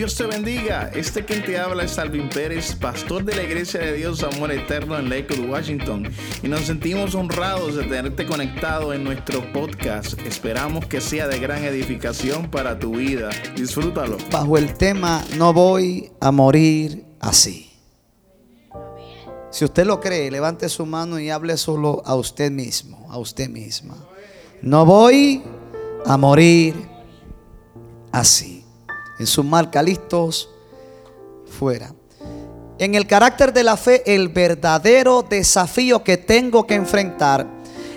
Dios te bendiga. Este quien te habla es Alvin Pérez, pastor de la Iglesia de Dios Amor Eterno en Lakewood, Washington. Y nos sentimos honrados de tenerte conectado en nuestro podcast. Esperamos que sea de gran edificación para tu vida. Disfrútalo. Bajo el tema No voy a morir así. Si usted lo cree, levante su mano y hable solo a usted mismo, a usted misma. No voy a morir así en su marca, listos, fuera. En el carácter de la fe, el verdadero desafío que tengo que enfrentar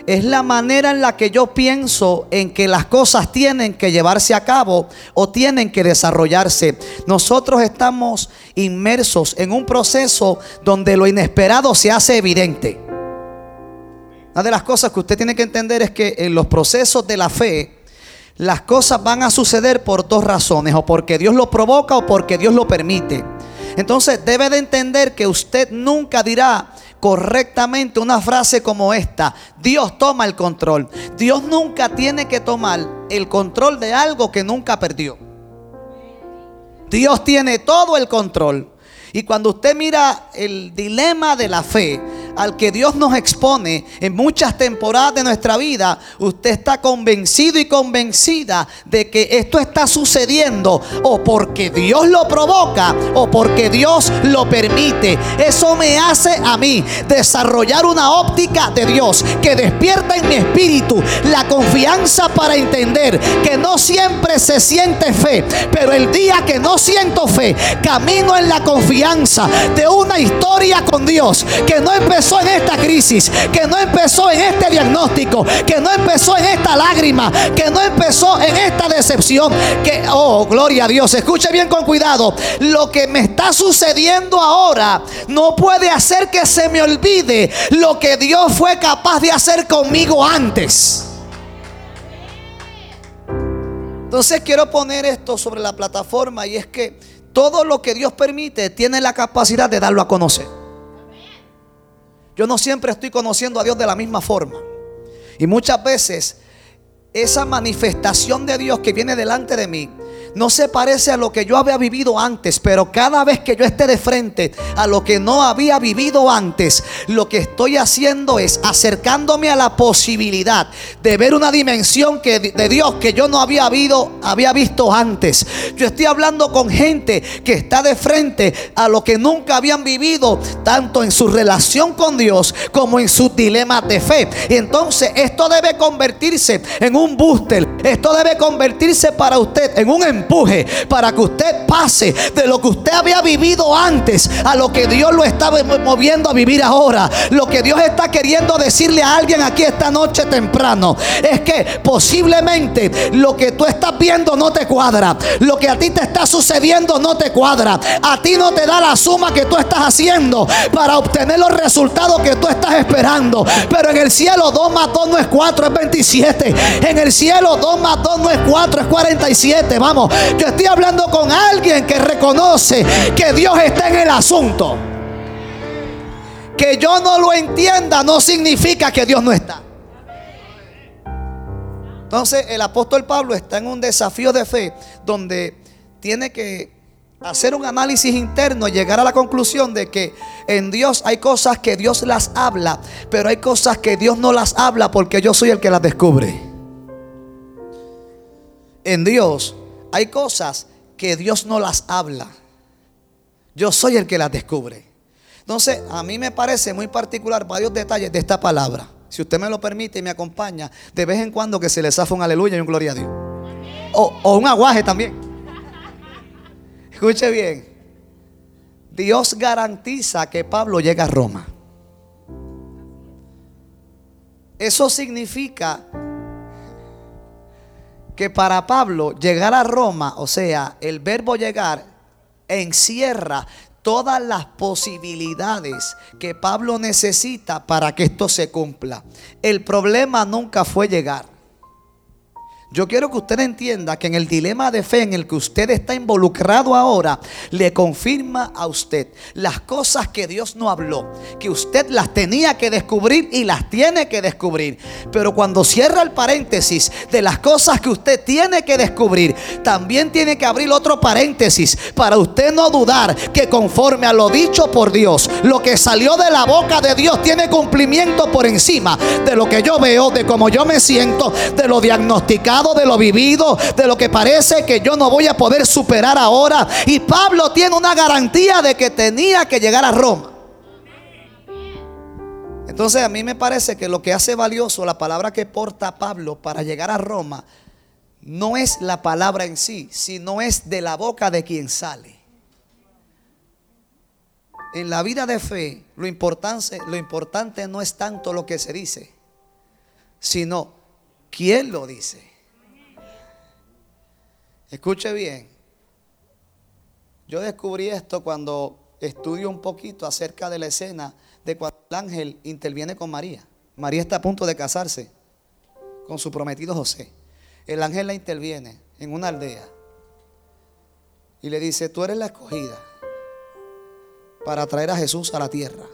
es la manera en la que yo pienso en que las cosas tienen que llevarse a cabo o tienen que desarrollarse. Nosotros estamos inmersos en un proceso donde lo inesperado se hace evidente. Una de las cosas que usted tiene que entender es que en los procesos de la fe, las cosas van a suceder por dos razones, o porque Dios lo provoca o porque Dios lo permite. Entonces debe de entender que usted nunca dirá correctamente una frase como esta, Dios toma el control. Dios nunca tiene que tomar el control de algo que nunca perdió. Dios tiene todo el control. Y cuando usted mira el dilema de la fe, al que Dios nos expone en muchas temporadas de nuestra vida, usted está convencido y convencida de que esto está sucediendo o porque Dios lo provoca o porque Dios lo permite. Eso me hace a mí desarrollar una óptica de Dios que despierta en mi espíritu la confianza para entender que no siempre se siente fe, pero el día que no siento fe, camino en la confianza de una historia con Dios que no empezó en esta crisis, que no empezó en este diagnóstico, que no empezó en esta lágrima, que no empezó en esta decepción, que, oh, gloria a Dios, escuche bien con cuidado, lo que me está sucediendo ahora no puede hacer que se me olvide lo que Dios fue capaz de hacer conmigo antes. Entonces quiero poner esto sobre la plataforma y es que todo lo que Dios permite tiene la capacidad de darlo a conocer. Yo no siempre estoy conociendo a Dios de la misma forma. Y muchas veces esa manifestación de Dios que viene delante de mí no se parece a lo que yo había vivido antes, pero cada vez que yo esté de frente a lo que no había vivido antes, lo que estoy haciendo es acercándome a la posibilidad de ver una dimensión que, de Dios que yo no había, había visto antes. Yo estoy hablando con gente que está de frente a lo que nunca habían vivido, tanto en su relación con Dios como en sus dilemas de fe. Y entonces esto debe convertirse en un booster. Esto debe convertirse para usted en un empuje para que usted pase de lo que usted había vivido antes a lo que Dios lo está moviendo a vivir ahora. Lo que Dios está queriendo decirle a alguien aquí esta noche temprano es que posiblemente lo que tú estás viendo no te cuadra. Lo que a ti te está sucediendo no te cuadra. A ti no te da la suma que tú estás haciendo para obtener los resultados que tú estás esperando. Pero en el cielo 2 más 2 no es 4, es 27. En el cielo 2 más 2 no es 4, es 47. Vamos, yo estoy hablando con alguien que reconoce que Dios está en el asunto. Que yo no lo entienda no significa que Dios no está. Entonces el apóstol Pablo está en un desafío de fe donde tiene que hacer un análisis interno y llegar a la conclusión de que en Dios hay cosas que Dios las habla, pero hay cosas que Dios no las habla porque yo soy el que las descubre. En Dios hay cosas que Dios no las habla. Yo soy el que las descubre. Entonces, a mí me parece muy particular varios detalles de esta palabra. Si usted me lo permite y me acompaña, de vez en cuando que se le zafa un aleluya y un gloria a Dios. O, o un aguaje también. Escuche bien. Dios garantiza que Pablo llega a Roma. Eso significa que para Pablo llegar a Roma, o sea, el verbo llegar, encierra todas las posibilidades que Pablo necesita para que esto se cumpla. El problema nunca fue llegar. Yo quiero que usted entienda que en el dilema de fe en el que usted está involucrado ahora, le confirma a usted las cosas que Dios no habló, que usted las tenía que descubrir y las tiene que descubrir. Pero cuando cierra el paréntesis de las cosas que usted tiene que descubrir, también tiene que abrir otro paréntesis para usted no dudar que conforme a lo dicho por Dios, lo que salió de la boca de Dios tiene cumplimiento por encima de lo que yo veo, de cómo yo me siento, de lo diagnosticado de lo vivido, de lo que parece que yo no voy a poder superar ahora. Y Pablo tiene una garantía de que tenía que llegar a Roma. Entonces a mí me parece que lo que hace valioso la palabra que porta Pablo para llegar a Roma no es la palabra en sí, sino es de la boca de quien sale. En la vida de fe, lo importante, lo importante no es tanto lo que se dice, sino quién lo dice. Escuche bien. Yo descubrí esto cuando estudio un poquito acerca de la escena de cuando el ángel interviene con María. María está a punto de casarse con su prometido José. El ángel la interviene en una aldea y le dice, tú eres la escogida para traer a Jesús a la tierra.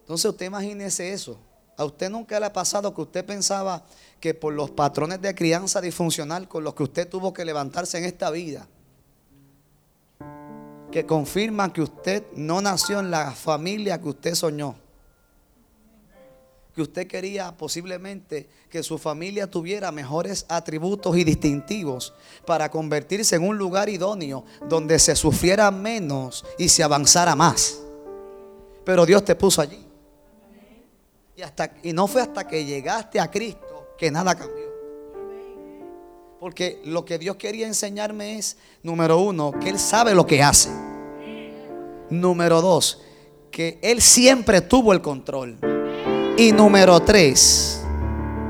Entonces usted imagínese eso. ¿A usted nunca le ha pasado que usted pensaba que por los patrones de crianza disfuncional con los que usted tuvo que levantarse en esta vida, que confirman que usted no nació en la familia que usted soñó? Que usted quería posiblemente que su familia tuviera mejores atributos y distintivos para convertirse en un lugar idóneo donde se sufriera menos y se avanzara más. Pero Dios te puso allí. Y, hasta, y no fue hasta que llegaste a Cristo que nada cambió. Porque lo que Dios quería enseñarme es, número uno, que Él sabe lo que hace. Número dos, que Él siempre tuvo el control. Y número tres,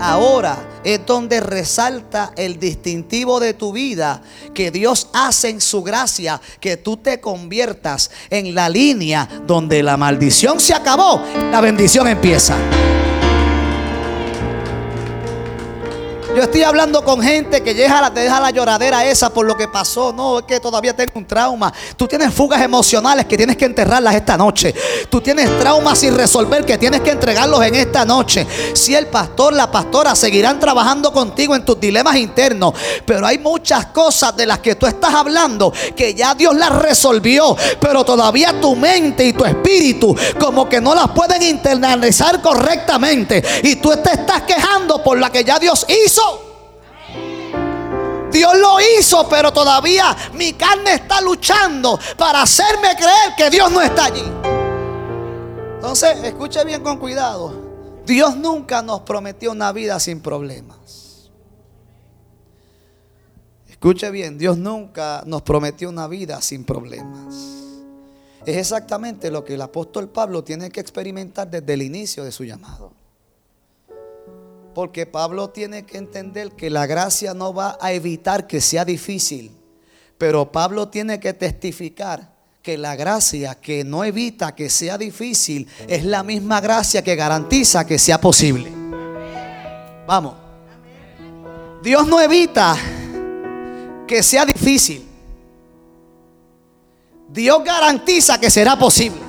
ahora es donde resalta el distintivo de tu vida que Dios hace en su gracia, que tú te conviertas en la línea donde la maldición se acabó, la bendición empieza. Yo estoy hablando con gente que deja, te deja la lloradera esa por lo que pasó. No, es que todavía tengo un trauma. Tú tienes fugas emocionales que tienes que enterrarlas esta noche. Tú tienes traumas sin resolver que tienes que entregarlos en esta noche. Si el pastor, la pastora seguirán trabajando contigo en tus dilemas internos. Pero hay muchas cosas de las que tú estás hablando que ya Dios las resolvió. Pero todavía tu mente y tu espíritu como que no las pueden internalizar correctamente. Y tú te estás quejando por la que ya Dios hizo. Dios lo hizo, pero todavía mi carne está luchando para hacerme creer que Dios no está allí. Entonces, escuche bien con cuidado. Dios nunca nos prometió una vida sin problemas. Escuche bien, Dios nunca nos prometió una vida sin problemas. Es exactamente lo que el apóstol Pablo tiene que experimentar desde el inicio de su llamado. Porque Pablo tiene que entender que la gracia no va a evitar que sea difícil. Pero Pablo tiene que testificar que la gracia que no evita que sea difícil es la misma gracia que garantiza que sea posible. Vamos. Dios no evita que sea difícil. Dios garantiza que será posible.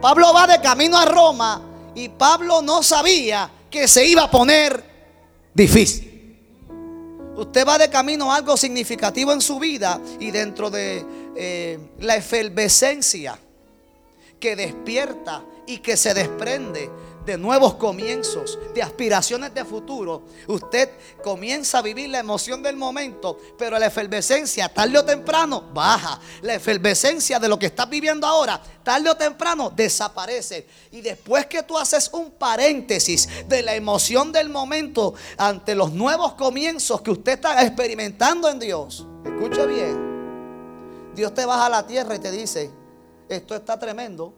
Pablo va de camino a Roma y Pablo no sabía que se iba a poner difícil. Usted va de camino a algo significativo en su vida y dentro de eh, la efervescencia que despierta y que se desprende de nuevos comienzos, de aspiraciones de futuro, usted comienza a vivir la emoción del momento, pero la efervescencia tarde o temprano baja. La efervescencia de lo que estás viviendo ahora, tarde o temprano desaparece. Y después que tú haces un paréntesis de la emoción del momento ante los nuevos comienzos que usted está experimentando en Dios, escuche bien, Dios te baja a la tierra y te dice, esto está tremendo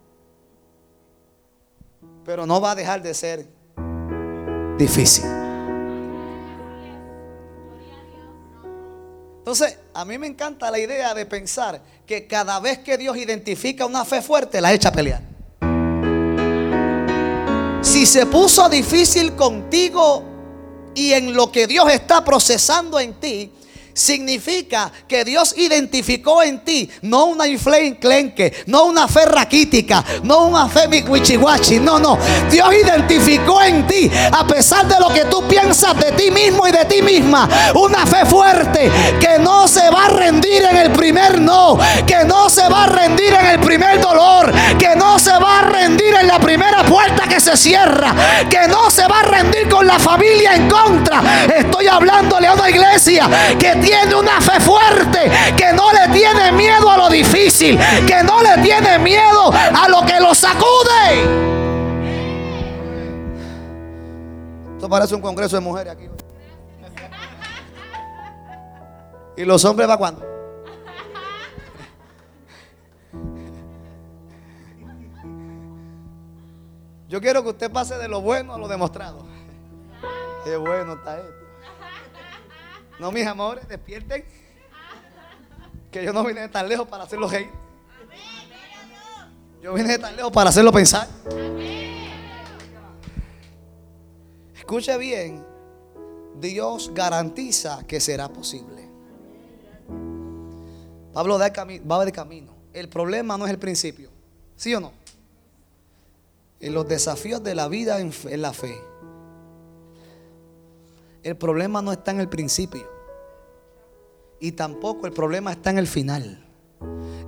pero no va a dejar de ser difícil. Entonces, a mí me encanta la idea de pensar que cada vez que Dios identifica una fe fuerte, la echa a pelear. Si se puso difícil contigo y en lo que Dios está procesando en ti, significa que Dios identificó en ti no una inflenclenque, no una fe raquítica, no una fe miquichihuachi, no, no. Dios identificó en ti, a pesar de lo que tú piensas de ti mismo y de ti misma, una fe fuerte que no se va a rendir en el primer no, que no se va a rendir en el primer dolor, que no se va a rendir en la primera puerta que se cierra, que no se va a rendir con la familia en contra. Estoy hablándole a una iglesia que tiene una fe fuerte, que no le tiene miedo a lo difícil, que no le tiene miedo a lo que lo sacude. Esto parece un congreso de mujeres aquí. ¿Y los hombres va cuando? Yo quiero que usted pase de lo bueno a lo demostrado. Qué bueno está esto. No, mis amores, despierten. Que yo no vine de tan lejos para hacerlo reír. Yo vine de tan lejos para hacerlo pensar. Escuche bien. Dios garantiza que será posible. Pablo va de camino. El problema no es el principio. ¿Sí o no? En los desafíos de la vida en la fe el problema no está en el principio. Y tampoco el problema está en el final.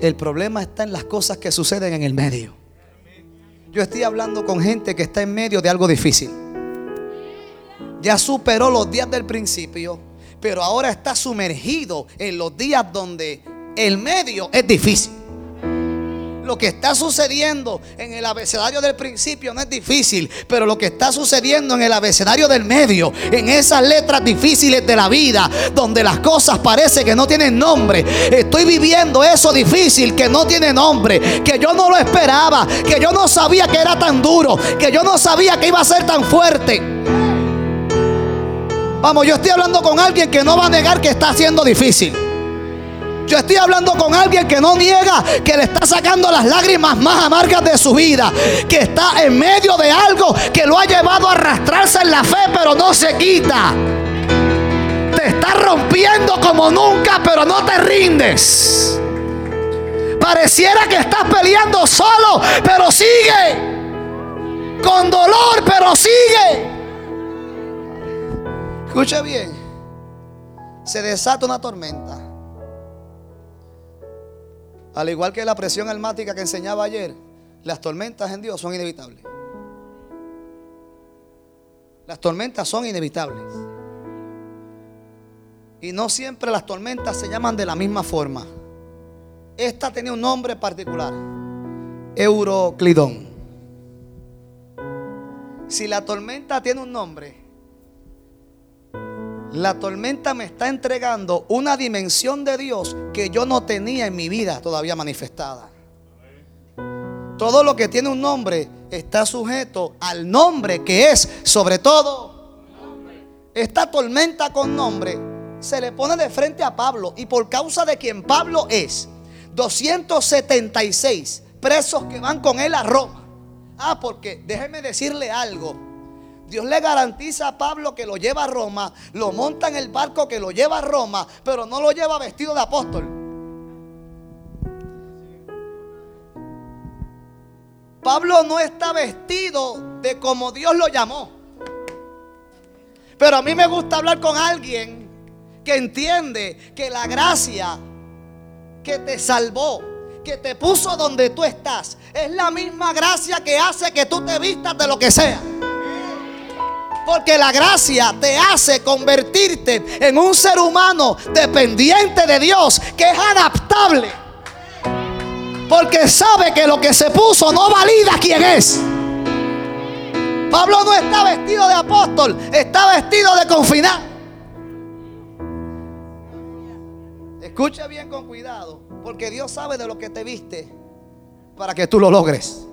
El problema está en las cosas que suceden en el medio. Yo estoy hablando con gente que está en medio de algo difícil. Ya superó los días del principio, pero ahora está sumergido en los días donde el medio es difícil. Lo que está sucediendo en el abecedario del principio no es difícil, pero lo que está sucediendo en el abecedario del medio, en esas letras difíciles de la vida, donde las cosas parecen que no tienen nombre, estoy viviendo eso difícil que no tiene nombre, que yo no lo esperaba, que yo no sabía que era tan duro, que yo no sabía que iba a ser tan fuerte. Vamos, yo estoy hablando con alguien que no va a negar que está siendo difícil. Yo estoy hablando con alguien que no niega que le está sacando las lágrimas más amargas de su vida, que está en medio de algo que lo ha llevado a arrastrarse en la fe, pero no se quita. Te está rompiendo como nunca, pero no te rindes. Pareciera que estás peleando solo, pero sigue. Con dolor, pero sigue. Escucha bien. Se desata una tormenta. Al igual que la presión almática que enseñaba ayer, las tormentas en Dios son inevitables. Las tormentas son inevitables. Y no siempre las tormentas se llaman de la misma forma. Esta tenía un nombre particular. Euroclidón. Si la tormenta tiene un nombre, la tormenta me está entregando una dimensión de Dios que yo no tenía en mi vida todavía manifestada. Todo lo que tiene un nombre está sujeto al nombre que es, sobre todo, esta tormenta con nombre se le pone de frente a Pablo y por causa de quien Pablo es, 276 presos que van con él a Roma. Ah, porque déjeme decirle algo. Dios le garantiza a Pablo que lo lleva a Roma, lo monta en el barco que lo lleva a Roma, pero no lo lleva vestido de apóstol. Pablo no está vestido de como Dios lo llamó. Pero a mí me gusta hablar con alguien que entiende que la gracia que te salvó, que te puso donde tú estás, es la misma gracia que hace que tú te vistas de lo que sea. Porque la gracia te hace convertirte en un ser humano dependiente de Dios, que es adaptable. Porque sabe que lo que se puso no valida quién es. Pablo no está vestido de apóstol, está vestido de confinado. Escucha bien con cuidado, porque Dios sabe de lo que te viste para que tú lo logres.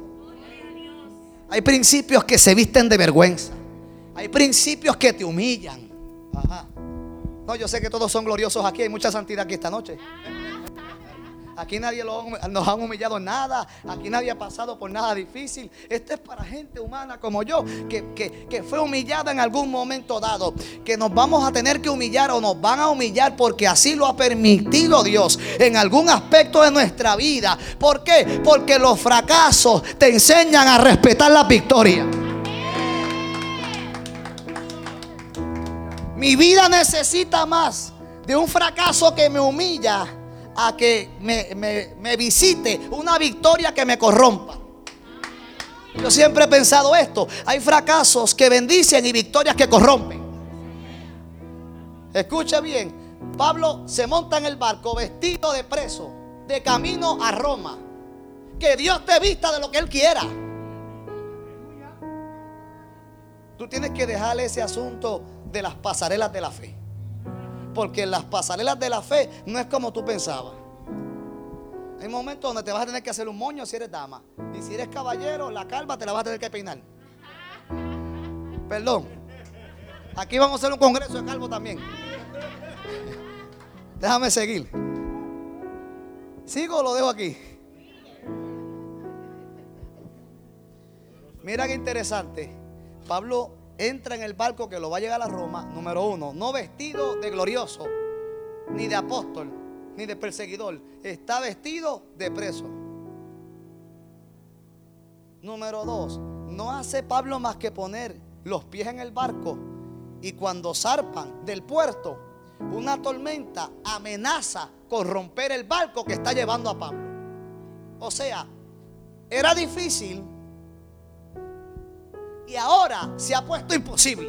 Hay principios que se visten de vergüenza. Hay principios que te humillan. No, yo sé que todos son gloriosos aquí. Hay mucha santidad aquí esta noche. Aquí nadie nos ha humillado nada. Aquí nadie ha pasado por nada difícil. Esto es para gente humana como yo, que, que fue humillada en algún momento dado. Que nos vamos a tener que humillar o nos van a humillar porque así lo ha permitido Dios en algún aspecto de nuestra vida. ¿Por qué? Porque los fracasos te enseñan a respetar la victoria. Mi vida necesita más de un fracaso que me humilla a que me, visite una victoria que me corrompa. Yo siempre he pensado esto. Hay fracasos que bendicen y victorias que corrompen. Escucha bien. Pablo se monta en el barco vestido de preso, de camino a Roma. Que Dios te vista de lo que Él quiera. Tú tienes que dejarle ese asunto de las pasarelas de la fe. Porque las pasarelas de la fe no es como tú pensabas. Hay momentos donde te vas a tener que hacer un moño si eres dama. Y si eres caballero, la calva te la vas a tener que peinar. Perdón. Aquí vamos a hacer un congreso de calvo también. Déjame seguir. ¿Sigo o lo dejo aquí? Mira qué interesante. Pablo entra en el barco que lo va a llegar a Roma, número uno, no vestido de glorioso, ni de apóstol, ni de perseguidor, está vestido de preso. Número dos, no hace Pablo más que poner los pies en el barco y cuando zarpan del puerto, una tormenta amenaza con romper el barco que está llevando a Pablo. O sea, era difícil y ahora se ha puesto imposible.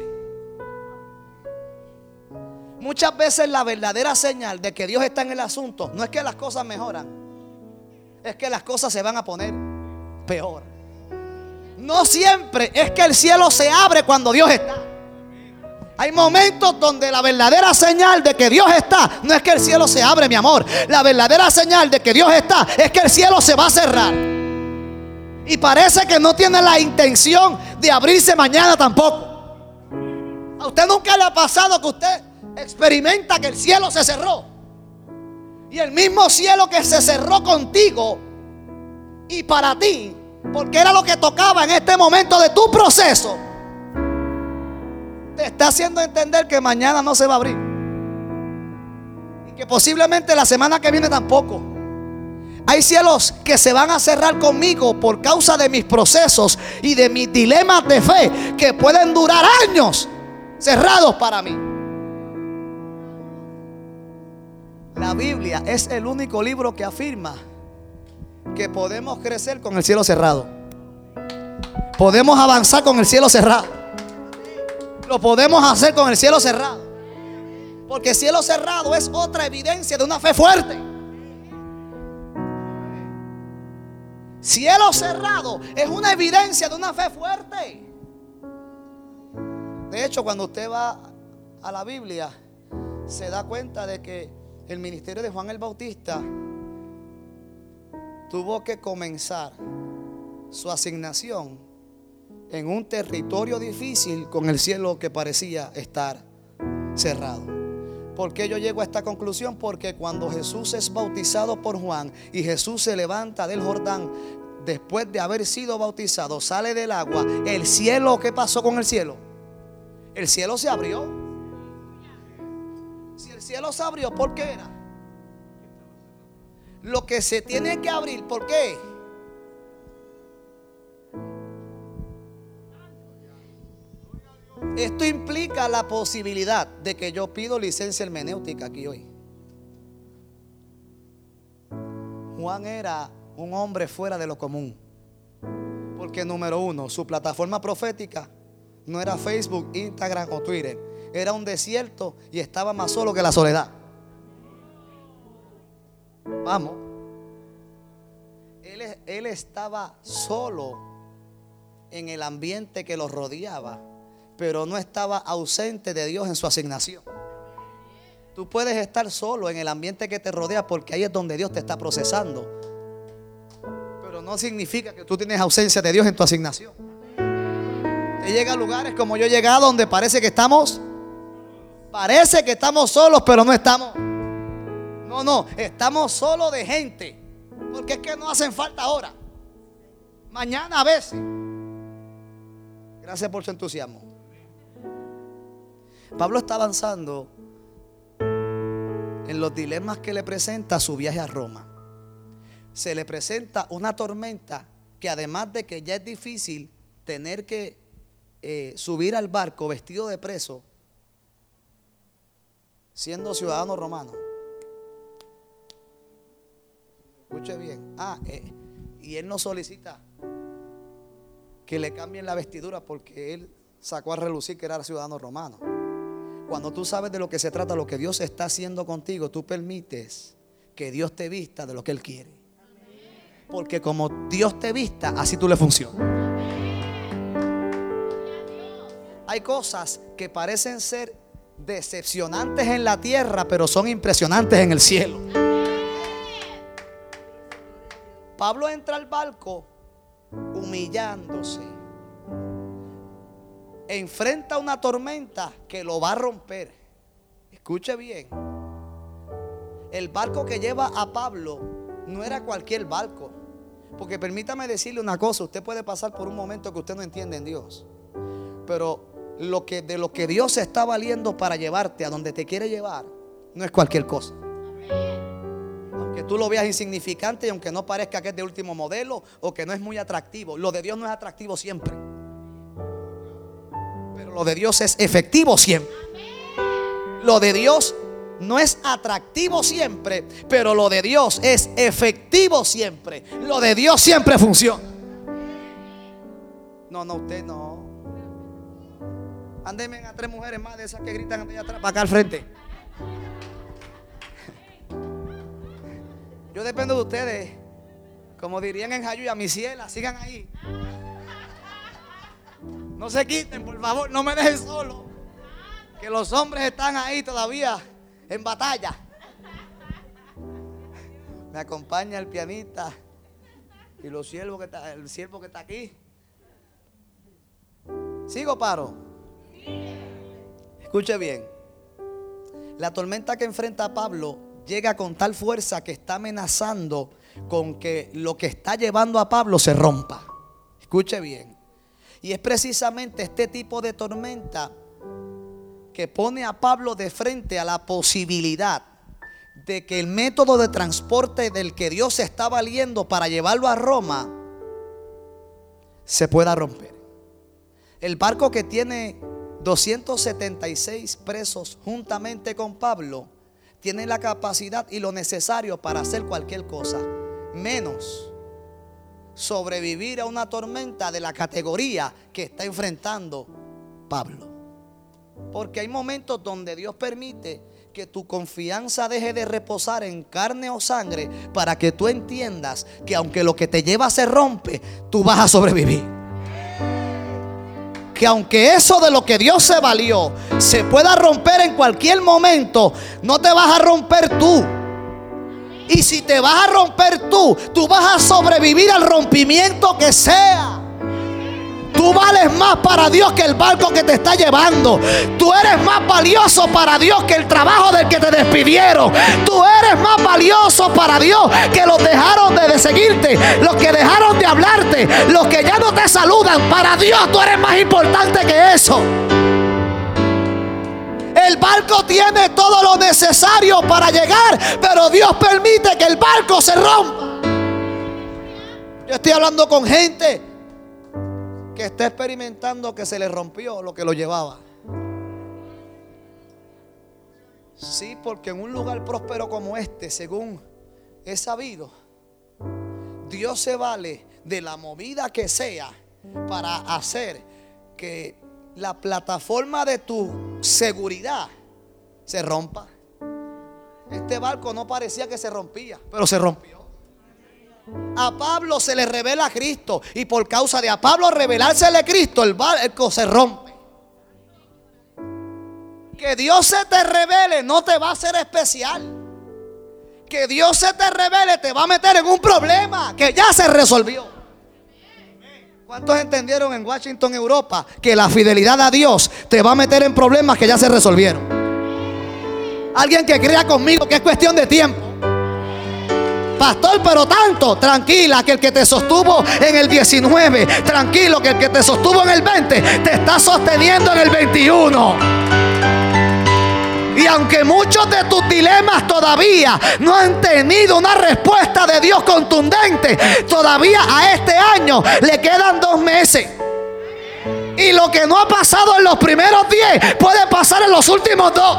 Muchas veces la verdadera señal de que Dios está en el asunto no es que las cosas mejoran, es que las cosas se van a poner peor. No siempre es que el cielo se abre cuando Dios está. Hay momentos donde la verdadera señal de que Dios está no es que el cielo se abre, mi amor. La verdadera señal de que Dios está es que el cielo se va a cerrar. Y parece que no tiene la intención de abrirse mañana tampoco. A usted nunca le ha pasado que usted experimenta que el cielo se cerró. Y el mismo cielo que se cerró contigo y para ti, porque era lo que tocaba en este momento de tu proceso, te está haciendo entender que mañana no se va a abrir. Y que posiblemente la semana que viene tampoco. Hay cielos que se van a cerrar conmigo por causa de mis procesos y de mis dilemas de fe que pueden durar años cerrados para mí. La Biblia es el único libro que afirma que podemos crecer con el cielo cerrado. Podemos avanzar con el cielo cerrado. Lo podemos hacer con el cielo cerrado. Porque cielo cerrado es otra evidencia de una fe fuerte. Cielo cerrado es una evidencia de una fe fuerte. De hecho, cuando usted va a la Biblia, se da cuenta de que el ministerio de Juan el Bautista tuvo que comenzar su asignación en un territorio difícil con el cielo que parecía estar cerrado. ¿Por qué yo llego a esta conclusión? Porque cuando Jesús es bautizado por Juan y Jesús se levanta del Jordán, después de haber sido bautizado, sale del agua, el cielo, ¿qué pasó con el cielo? El cielo se abrió. Si el cielo se abrió, ¿por qué era? Lo que se tiene que abrir, ¿por qué? Esto implica la posibilidad de que yo pido licencia hermenéutica aquí hoy. Juan era un hombre fuera de lo común. Porque número uno, su plataforma profética no era Facebook, Instagram o Twitter. Era un desierto y estaba más solo que la soledad. Vamos. Él, él estaba solo en el ambiente que lo rodeaba pero no estaba ausente de Dios en su asignación. Tú puedes estar solo en el ambiente que te rodea porque ahí es donde Dios te está procesando. Pero no significa que tú tienes ausencia de Dios en tu asignación. Te llega a lugares como yo he llegado donde parece que estamos, parece que estamos solos, pero no estamos. No, no, estamos solos de gente Porque es que no hacen falta ahora. Mañana a veces. Gracias por su entusiasmo. Pablo está avanzando en los dilemas que le presenta su viaje a Roma. Se le presenta una tormenta que además de que ya es difícil tener que eh, subir al barco vestido de preso, siendo ciudadano romano. Escuche bien. Ah, eh, y él no solicita que le cambien la vestidura porque él sacó a relucir que era ciudadano romano. Cuando tú sabes de lo que se trata, lo que Dios está haciendo contigo, tú permites que Dios te vista de lo que Él quiere. Porque como Dios te vista, así tú le funcionas. Hay cosas que parecen ser decepcionantes en la tierra, pero son impresionantes en el cielo. Pablo entra al barco humillándose. Enfrenta una tormenta que lo va a romper. Escuche bien. El barco que lleva a Pablo no era cualquier barco. Porque permítame decirle una cosa, usted puede pasar por un momento que usted no entiende en Dios. Pero lo que de lo que Dios está valiendo para llevarte a donde te quiere llevar no es cualquier cosa. Aunque tú lo veas insignificante y aunque no parezca que es de último modelo o que no es muy atractivo, lo de Dios no es atractivo siempre. Pero lo de Dios es efectivo siempre. Lo de Dios no es atractivo siempre, pero lo de Dios es efectivo siempre. Lo de Dios siempre funciona. No, no, usted no. Ándeme a tres mujeres más de esas que gritan allá atrás, para acá al frente. Yo dependo de ustedes. Como dirían en Jayuya, mi ciela, sigan ahí. No se quiten, por favor, no me dejen solo. Que los hombres están ahí todavía en batalla. Me acompaña el pianista y el siervo que está aquí. ¿Sigo paro? Escuche bien. La tormenta que enfrenta Pablo llega con tal fuerza que está amenazando con que lo que está llevando a Pablo se rompa. Escuche bien. Y es precisamente este tipo de tormenta que pone a Pablo de frente a la posibilidad de que el método de transporte del que Dios se está valiendo para llevarlo a Roma se pueda romper. El barco que tiene 276 presos juntamente con Pablo tiene la capacidad y lo necesario para hacer cualquier cosa, menos sobrevivir a una tormenta de la categoría que está enfrentando Pablo. Porque hay momentos donde Dios permite que tu confianza deje de reposar en carne o sangre para que tú entiendas que aunque lo que te lleva se rompe, tú vas a sobrevivir. Que aunque eso de lo que Dios se valió se pueda romper en cualquier momento, no te vas a romper tú. Y si te vas a romper tú, tú vas a sobrevivir al rompimiento que sea. Tú vales más para Dios que el barco que te está llevando. Tú eres más valioso para Dios que el trabajo del que te despidieron. Tú eres más valioso para Dios que los dejaron de seguirte, los que dejaron de hablarte, los que ya no te saludan. Para Dios tú eres más importante que eso. El barco tiene todo lo necesario para llegar, pero Dios permite que el barco se rompa. Yo estoy hablando con gente que está experimentando que se le rompió lo que lo llevaba. Sí, porque en un lugar próspero como este, según he sabido, Dios se vale de la movida que sea para hacer que la plataforma de tu seguridad se rompa. Este barco no parecía que se rompía, pero se rompió. A Pablo se le revela a Cristo y por causa de a Pablo revelársele a Cristo, el barco se rompe. Que Dios se te revele no te va a hacer especial. Que Dios se te revele te va a meter en un problema que ya se resolvió. ¿Cuántos entendieron en Washington, Europa, que la fidelidad a Dios te va a meter en problemas que ya se resolvieron? Alguien que crea conmigo que es cuestión de tiempo. Pastor, pero tanto. Tranquila, que el que te sostuvo en el 19, tranquilo, que el que te sostuvo en el 20, te está sosteniendo en el 21. Y aunque muchos de tus dilemas todavía no han tenido una respuesta de Dios contundente, todavía a este año le quedan dos meses. Y lo que no ha pasado en los primeros diez puede pasar en los últimos dos.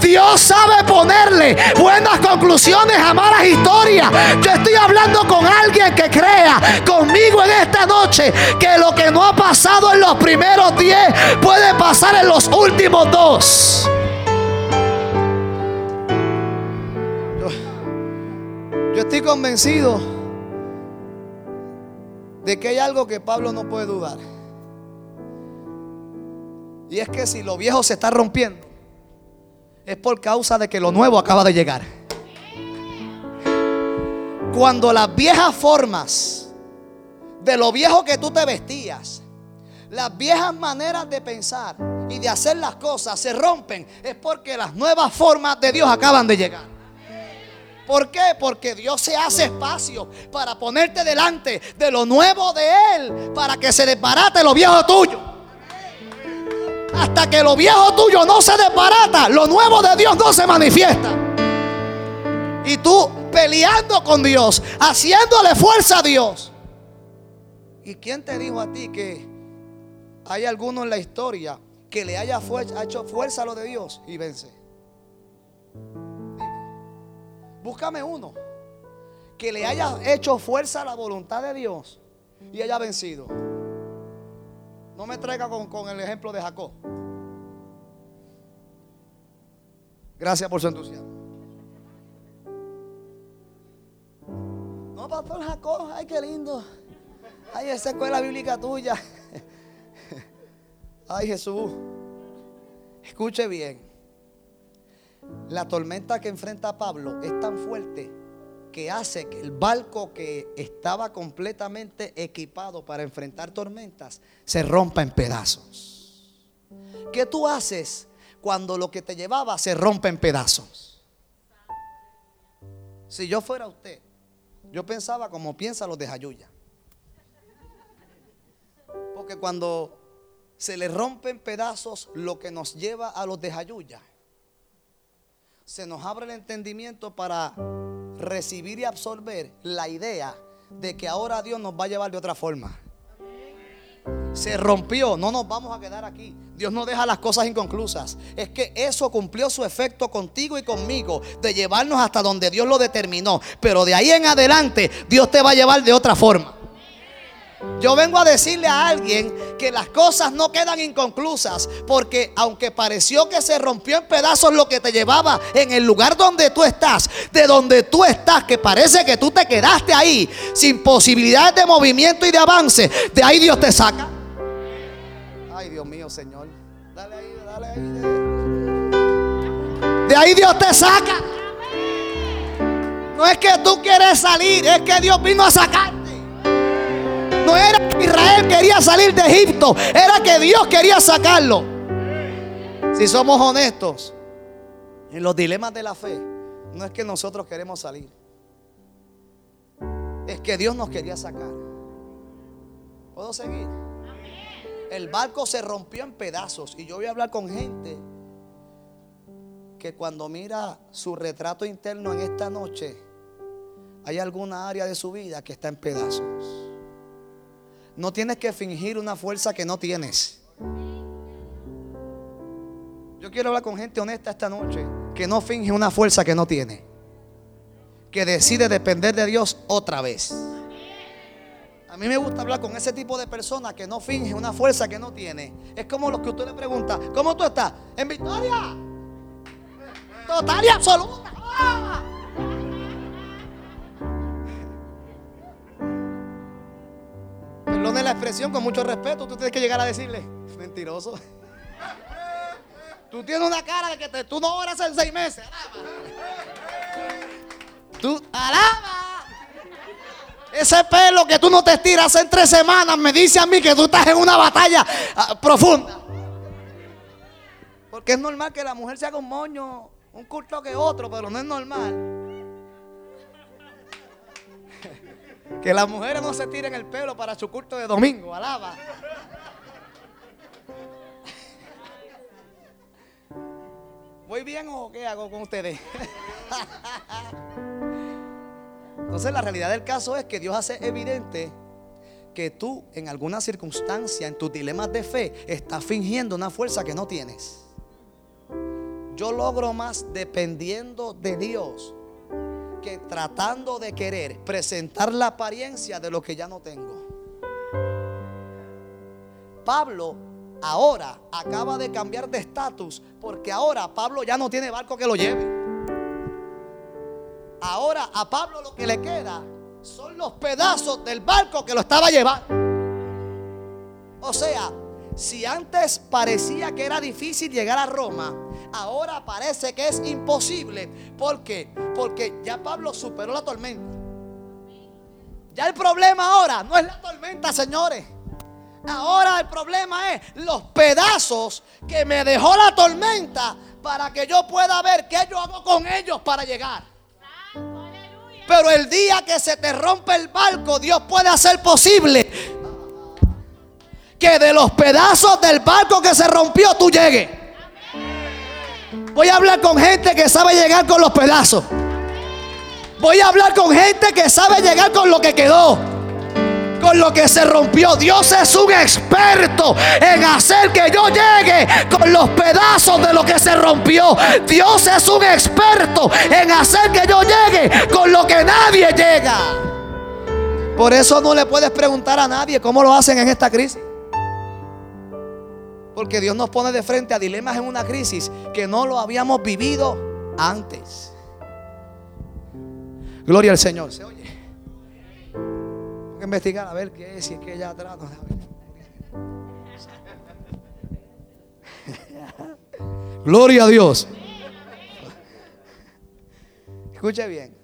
Dios sabe ponerle buenas conclusiones a malas historias. Yo estoy hablando con alguien que crea conmigo en esta noche que lo que no ha pasado en los primeros diez puede pasar en los últimos dos. Yo estoy convencido de que hay algo que Pablo no puede dudar. Y es que si lo viejo se está rompiendo, es por causa de que lo nuevo acaba de llegar. Cuando las viejas formas de lo viejo que tú te vestías, las viejas maneras de pensar y de hacer las cosas se rompen, es porque las nuevas formas de Dios acaban de llegar. ¿Por qué? Porque Dios se hace espacio para ponerte delante de lo nuevo de Él, para que se desbarate lo viejo tuyo. Hasta que lo viejo tuyo no se desbarata, lo nuevo de Dios no se manifiesta. Y tú peleando con Dios, haciéndole fuerza a Dios. ¿Y quién te dijo a ti que hay alguno en la historia que le haya hecho fuerza a lo de Dios y vence? Búscame uno que le haya hecho fuerza a la voluntad de Dios y haya vencido. No me traiga con, el ejemplo de Jacob. Gracias por su entusiasmo. No, pastor Jacob, ay, qué lindo. Ay, esa escuela bíblica tuya. Ay, Jesús. Escuche bien. La tormenta que enfrenta Pablo es tan fuerte que hace que el barco que estaba completamente equipado para enfrentar tormentas se rompa en pedazos. ¿Qué tú haces cuando lo que te llevaba se rompe en pedazos? Si yo fuera usted, yo pensaba como piensan los de Jayuya. Porque cuando se le rompen pedazos lo que nos lleva a los de Jayuya se nos abre el entendimiento para recibir y absorber la idea de que ahora Dios nos va a llevar de otra forma. Se rompió, no nos vamos a quedar aquí. Dios no deja las cosas inconclusas. Es que eso cumplió su efecto contigo y conmigo, de llevarnos hasta donde Dios lo determinó. Pero de ahí en adelante, Dios te va a llevar de otra forma. Yo vengo a decirle a alguien que las cosas no quedan inconclusas porque aunque pareció que se rompió en pedazos lo que te llevaba en el lugar donde tú estás, de donde tú estás, que parece que tú te quedaste ahí sin posibilidades de movimiento y de avance, de ahí Dios te saca. Ay, Dios mío, Señor. Dale ahí, dale ahí. De ahí Dios te saca. No es que tú quieres salir, es que Dios vino a sacar. No era que Israel quería salir de Egipto, era que Dios quería sacarlo. Si somos honestos, en los dilemas de la fe, no es que nosotros queremos salir. Es que Dios nos quería sacar. ¿Puedo seguir? El barco se rompió en pedazos y yo voy a hablar con gente que cuando mira su retrato interno en esta noche, hay alguna área de su vida que está en pedazos. No tienes que fingir una fuerza que no tienes. Yo quiero hablar con gente honesta esta noche que no finge una fuerza que no tiene. Que decide depender de Dios otra vez. A mí me gusta hablar con ese tipo de personas que no finge una fuerza que no tiene. Es como los que usted le pregunta, ¿cómo tú estás? En victoria. Total y absoluta. ¡Ah! Perdone la expresión con mucho respeto. Tú tienes que llegar a decirle, mentiroso. Tú tienes una cara de que tú no oras en seis meses. Alaba. Tú, alaba. Ese pelo que tú no te estiras en tres semanas me dice a mí que tú estás en una batalla ah, profunda. Porque es normal que la mujer se haga un moño, un culto que otro, pero no es normal Que las mujeres no se tiren el pelo para su culto de domingo, alaba. ¿Voy bien o qué hago con ustedes? Entonces la realidad del caso es que Dios hace evidente que tú en alguna circunstancia, en tus dilemas de fe, estás fingiendo una fuerza que no tienes. Yo logro más dependiendo de Dios que tratando de querer presentar la apariencia de lo que ya no tengo. Pablo ahora acaba de cambiar de estatus porque ahora Pablo ya no tiene barco que lo lleve. Ahora a Pablo lo que le queda son los pedazos del barco que lo estaba llevando. O sea, si antes parecía que era difícil llegar a Roma, ahora parece que es imposible. ¿Por qué? Porque ya Pablo superó la tormenta. Ya el problema ahora no es la tormenta, señores. Ahora el problema es los pedazos que me dejó la tormenta para que yo pueda ver qué yo hago con ellos para llegar. Pero el día que se te rompe el barco, Dios puede hacer posible que de los pedazos del barco que se rompió tú llegues. Voy a hablar con gente que sabe llegar con los pedazos. Voy a hablar con gente que sabe llegar con lo que quedó. Con lo que se rompió. Dios es un experto en hacer que yo llegue con los pedazos de lo que se rompió. Dios es un experto en hacer que yo llegue con lo que nadie llega. Por eso no le puedes preguntar a nadie cómo lo hacen en esta crisis. Porque Dios nos pone de frente a dilemas en una crisis que no lo habíamos vivido antes. Gloria al Señor. ¿Se oye? Tengo que investigar a ver qué es, si es que ella atrás. Gloria a Dios. Escuche bien.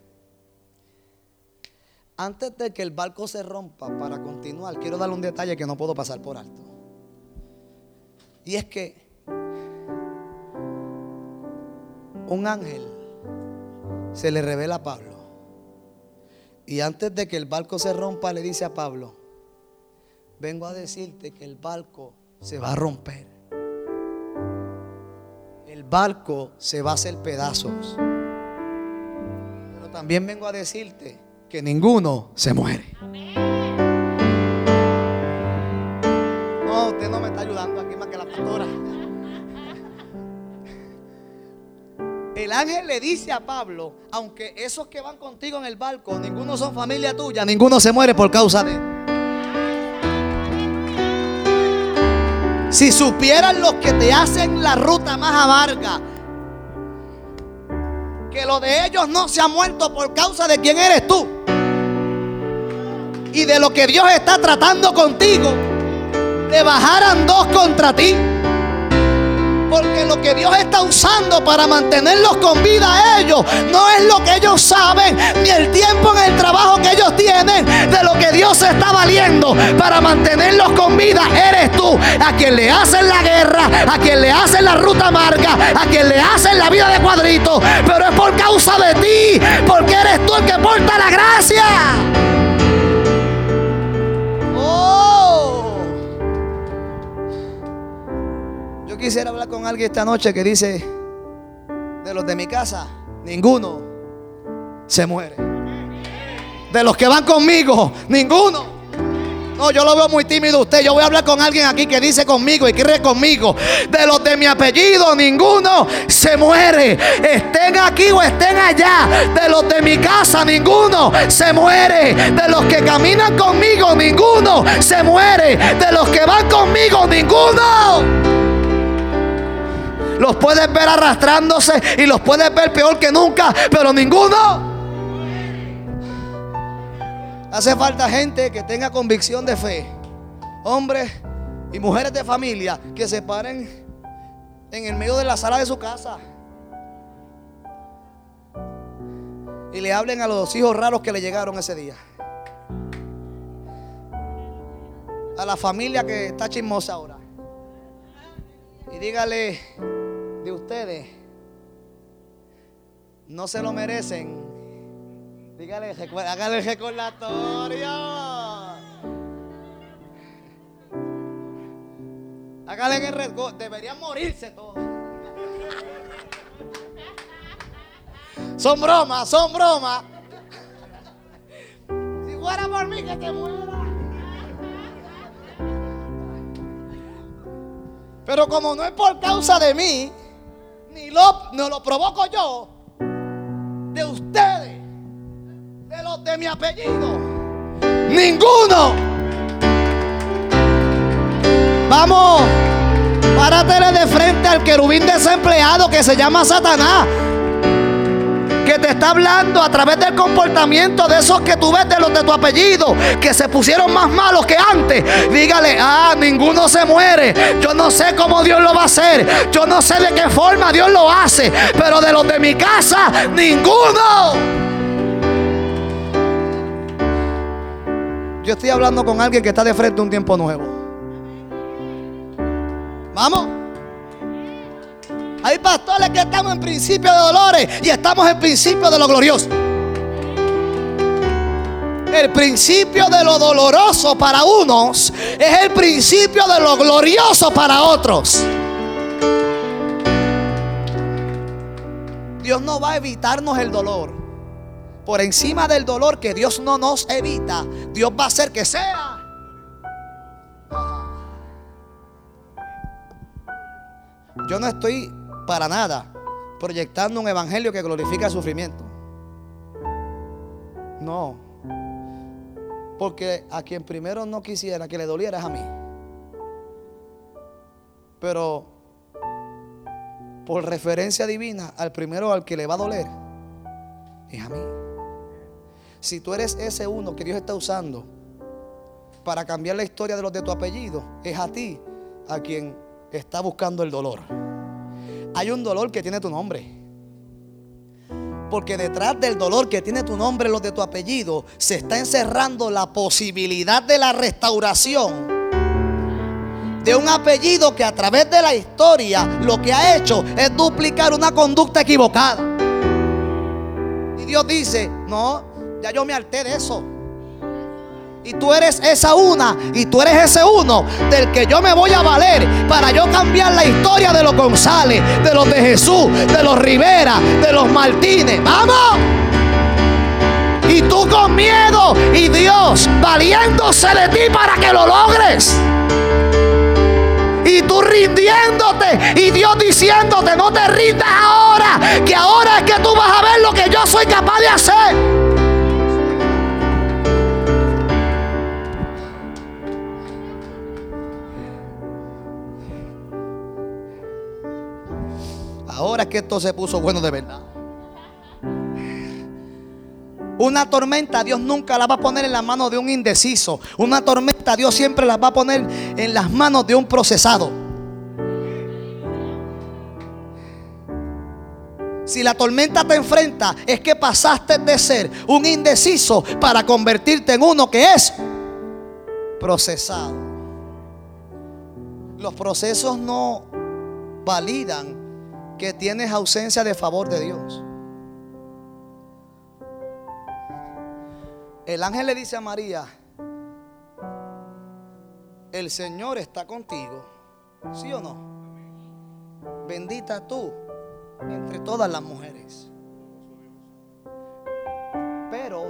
Antes de que el barco se rompa para continuar, quiero darle un detalle que no puedo pasar por alto. Y es que un ángel se le revela a Pablo. Y antes de que el barco se rompa, le dice a Pablo, vengo a decirte que el barco se va a romper. El barco se va a hacer pedazos. Pero también vengo a decirte que ninguno se muere. No, ángel le dice a Pablo, aunque esos que van contigo en el barco, ninguno son familia tuya, ninguno se muere por causa de. Si supieran los que te hacen la ruta más amarga, que lo de ellos no se ha muerto por causa de quién eres tú y de lo que Dios está tratando contigo, te bajaran dos contra ti. Porque lo que Dios está usando para mantenerlos con vida a ellos no es lo que ellos saben, ni el tiempo en el trabajo que ellos tienen, de lo que Dios está valiendo para mantenerlos con vida. Eres tú, a quien le hacen la guerra, a quien le hacen la ruta amarga, a quien le hacen la vida de cuadrito, pero es por causa de ti, porque eres tú el que porta la gracia. Quisiera hablar con alguien esta noche que dice, de los de mi casa, ninguno se muere. De los que van conmigo, ninguno. No, yo lo veo muy tímido usted. Yo voy a hablar con alguien aquí que dice conmigo y cree conmigo. De los de mi apellido, ninguno se muere. Estén aquí o estén allá. De los de mi casa, ninguno se muere. De los que caminan conmigo, ninguno se muere. De los que van conmigo, ninguno. Los puedes ver arrastrándose y los puedes ver peor que nunca, pero ninguno. Hace falta gente que tenga convicción de fe. Hombres y mujeres de familia que se paren en el medio de la sala de su casa. Y le hablen a los hijos raros que le llegaron ese día. A la familia que está chismosa ahora. Y dígale de ustedes, no se lo merecen Dígale, hágale el recordatorio. Hágale el. Deberían morirse todos. Son bromas, son bromas. Si fuera por mí, que te muera. Pero como no es por causa de mí, ni lo, no lo provoco yo, de ustedes, de los de mi apellido, ninguno. Vamos, páratele de frente al querubín desempleado que se llama Satanás que te está hablando a través del comportamiento de esos que tú ves de los de tu apellido, que se pusieron más malos que antes. Dígale, ah, ninguno se muere. Yo no sé cómo Dios lo va a hacer. Yo no sé de qué forma Dios lo hace. Pero de los de mi casa, ninguno. Yo estoy hablando con alguien que está de frente a un tiempo nuevo. Vamos. Hay pastores que estamos en principio de dolores y estamos en principio de lo glorioso. El principio de lo doloroso para unos es el principio de lo glorioso para otros. Dios no va a evitarnos el dolor. Por encima del dolor que Dios no nos evita, Dios va a hacer que sea Yo no estoy para nada proyectando un evangelio que glorifica el sufrimiento. No. Porque a quien primero no quisiera que le doliera es a mí. Pero por referencia divina, al primero al que le va a doler es a mí. Si tú eres ese uno que Dios está usando para cambiar la historia de los de tu apellido, es a ti a quien está buscando el dolor hay un dolor que tiene tu nombre. Porque detrás del dolor que tiene tu nombre, los de tu apellido, se está encerrando la posibilidad de la restauración de un apellido que a través de la historia lo que ha hecho es duplicar una conducta equivocada. Y Dios dice, no, ya yo me harté de eso. Y tú eres esa una y tú eres ese uno del que yo me voy a valer para yo cambiar la historia de los González, de los de Jesús, de los Rivera, de los Martínez. ¡Vamos! Y tú con miedo y Dios valiéndose de ti para que lo logres. Y tú rindiéndote y Dios diciéndote, no te rindas ahora, que ahora es que tú vas a ver lo que yo soy capaz de hacer. Es que esto se puso bueno de verdad. Una tormenta Dios nunca la va a poner en las manos de un indeciso. Una tormenta Dios siempre la va a poner en las manos de un procesado. Si la tormenta te enfrenta, es que pasaste de ser un indeciso para convertirte en uno que es procesado. Los procesos no validan que tienes ausencia de favor de Dios. El ángel le dice a María, el Señor está contigo, ¿sí o no? Bendita tú entre todas las mujeres. Pero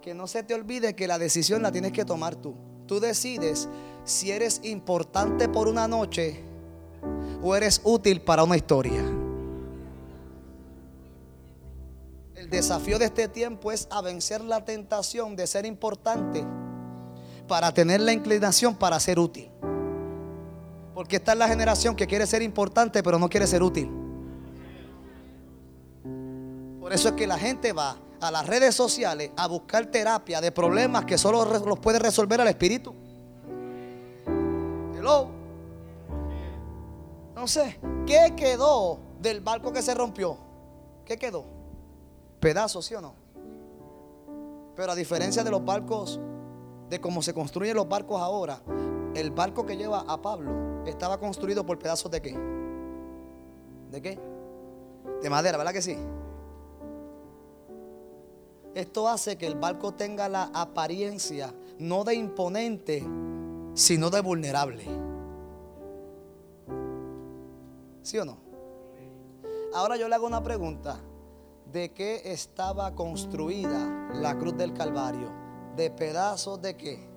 que no se te olvide que la decisión la tienes que tomar tú. Tú decides si eres importante por una noche o eres útil para una historia. El desafío de este tiempo es a vencer la tentación de ser importante para tener la inclinación para ser útil. Porque esta es la generación que quiere ser importante pero no quiere ser útil. Por eso es que la gente va a las redes sociales a buscar terapia de problemas que solo los puede resolver el espíritu. Hello. Entonces, ¿qué quedó del barco que se rompió? ¿Qué quedó? Pedazos, ¿sí o no? Pero a diferencia de los barcos, de cómo se construyen los barcos ahora, el barco que lleva a Pablo estaba construido por pedazos de qué? ¿De qué? De madera, ¿verdad que sí? Esto hace que el barco tenga la apariencia no de imponente, sino de vulnerable. ¿Sí o no? Ahora yo le hago una pregunta. ¿De qué estaba construida la cruz del Calvario? ¿De pedazos de qué?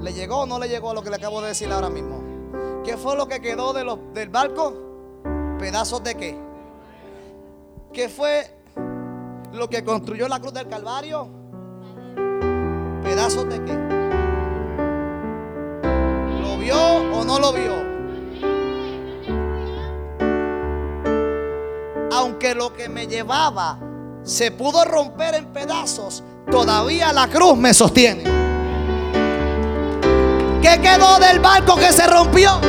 ¿Le llegó o no le llegó a lo que le acabo de decir ahora mismo? ¿Qué fue lo que quedó de del barco? ¿Pedazos de qué? ¿Qué fue lo que construyó la cruz del Calvario? ¿Pedazos de qué? ¿Lo vio o no lo vio? Lo que me llevaba se pudo romper en pedazos, todavía la cruz me sostiene. ¿Qué quedó del barco que se rompió?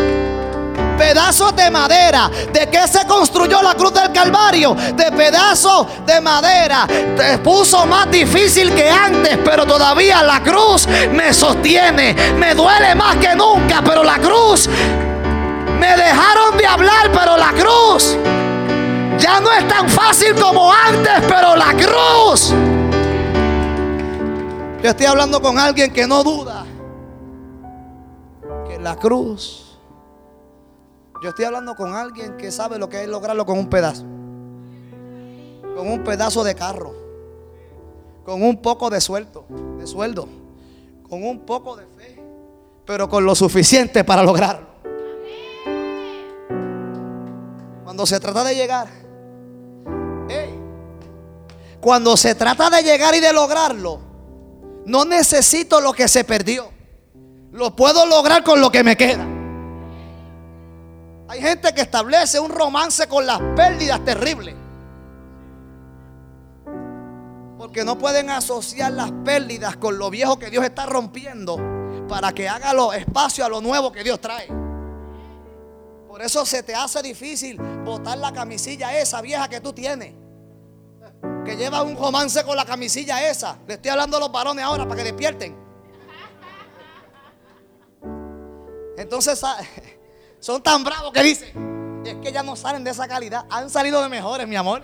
pedazos de madera. ¿De qué se construyó la cruz del Calvario? De pedazos de madera. Te puso más difícil que antes, pero todavía la cruz me sostiene. Me duele más que nunca, pero la cruz me dejaron de hablar, pero la cruz ya no es tan fácil como antes, pero la cruz. Yo estoy hablando con alguien que no duda que la cruz yo estoy hablando con alguien que sabe lo que es lograrlo con un pedazo. Con un pedazo de carro. Con un poco de sueldo, de sueldo. Con un poco de fe. Pero con lo suficiente para lograrlo. Cuando se trata de llegar. Cuando se trata de llegar y de lograrlo. No necesito lo que se perdió. Lo puedo lograr con lo que me queda. Hay gente que establece un romance con las pérdidas terribles. Porque no pueden asociar las pérdidas con lo viejo que Dios está rompiendo para que haga lo espacio a lo nuevo que Dios trae. Por eso se te hace difícil botar la camisilla esa vieja que tú tienes. Que lleva un romance con la camisilla esa. Le estoy hablando a los varones ahora para que despierten. Entonces, son tan bravos que dicen, es que ya no salen de esa calidad, han salido de mejores, mi amor.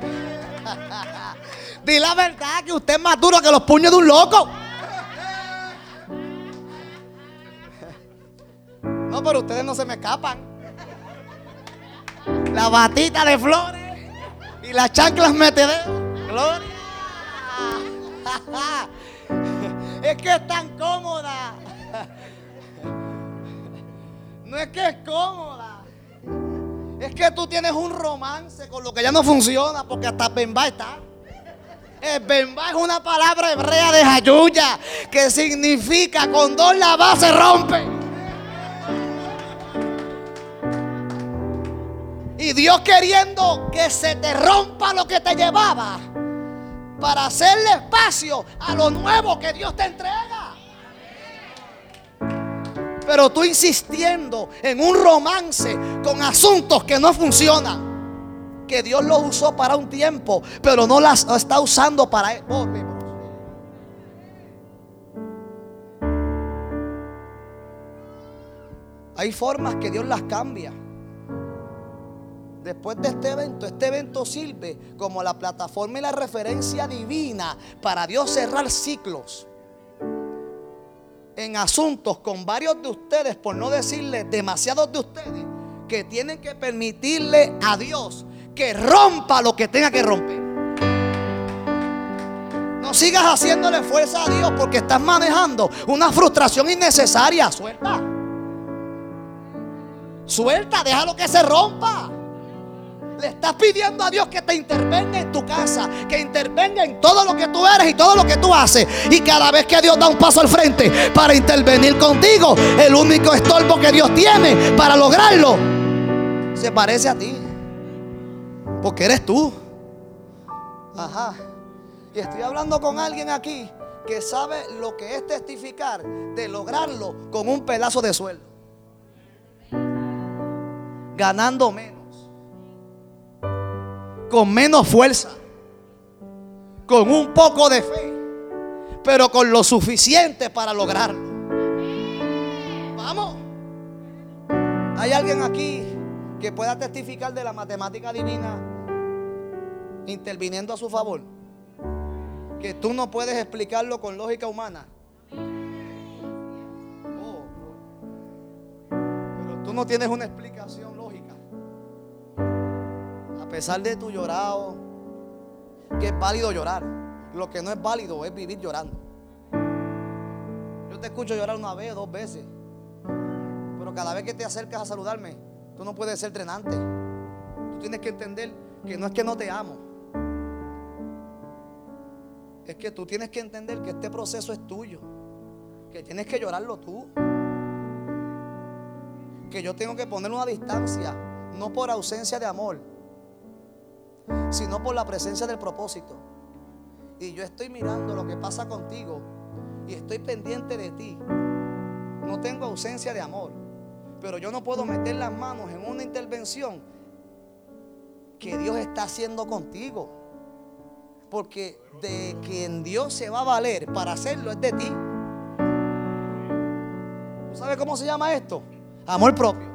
Di la verdad que usted es más duro que los puños de un loco. No, pero ustedes no se me escapan. La batita de flores y las chanclas metedeo. Gloria. Es que es tan cómoda. No es que es cómoda. Es que tú tienes un romance con lo que ya no funciona porque hasta Bemba está. El Bemba es una palabra hebrea de Jayuya que significa con dos la base rompe. Y Dios queriendo que se te rompa lo que te llevaba para hacerle espacio a lo nuevo que Dios te entrega. Pero tú insistiendo en un romance con asuntos que no funcionan. Que Dios lo usó para un tiempo, pero no las está usando para. Oh, Hay formas que Dios las cambia. Después de este evento, este evento sirve como la plataforma y la referencia divina para Dios cerrar ciclos en asuntos con varios de ustedes, por no decirle demasiados de ustedes, que tienen que permitirle a Dios que rompa lo que tenga que romper. No sigas haciéndole fuerza a Dios porque estás manejando una frustración innecesaria. Suelta. Suelta, déjalo que se rompa. Le estás pidiendo a Dios que te intervenga en tu casa, que intervenga en todo lo que tú eres y todo lo que tú haces. Y cada vez que Dios da un paso al frente para intervenir contigo, el único estorbo que Dios tiene para lograrlo se parece a ti. Porque eres tú. Ajá. Y estoy hablando con alguien aquí que sabe lo que es testificar de lograrlo con un pedazo de sueldo. Ganando menos con menos fuerza, con un poco de fe, pero con lo suficiente para lograrlo. Vamos. ¿Hay alguien aquí que pueda testificar de la matemática divina interviniendo a su favor. Que tú no puedes explicarlo con lógica humana. Oh, pero tú no tienes una explicación pesar de tu llorado, que es válido llorar. Lo que no es válido es vivir llorando. Yo te escucho llorar una vez, dos veces. Pero cada vez que te acercas a saludarme, tú no puedes ser trenante. Tú tienes que entender que no es que no te amo. Es que tú tienes que entender que este proceso es tuyo. Que tienes que llorarlo tú. Que yo tengo que poner una distancia. No por ausencia de amor. Sino por la presencia del propósito. Y yo estoy mirando lo que pasa contigo. Y estoy pendiente de ti. No tengo ausencia de amor. Pero yo no puedo meter las manos en una intervención que Dios está haciendo contigo. Porque de quien Dios se va a valer para hacerlo es de ti. ¿Tú sabes cómo se llama esto? Amor propio.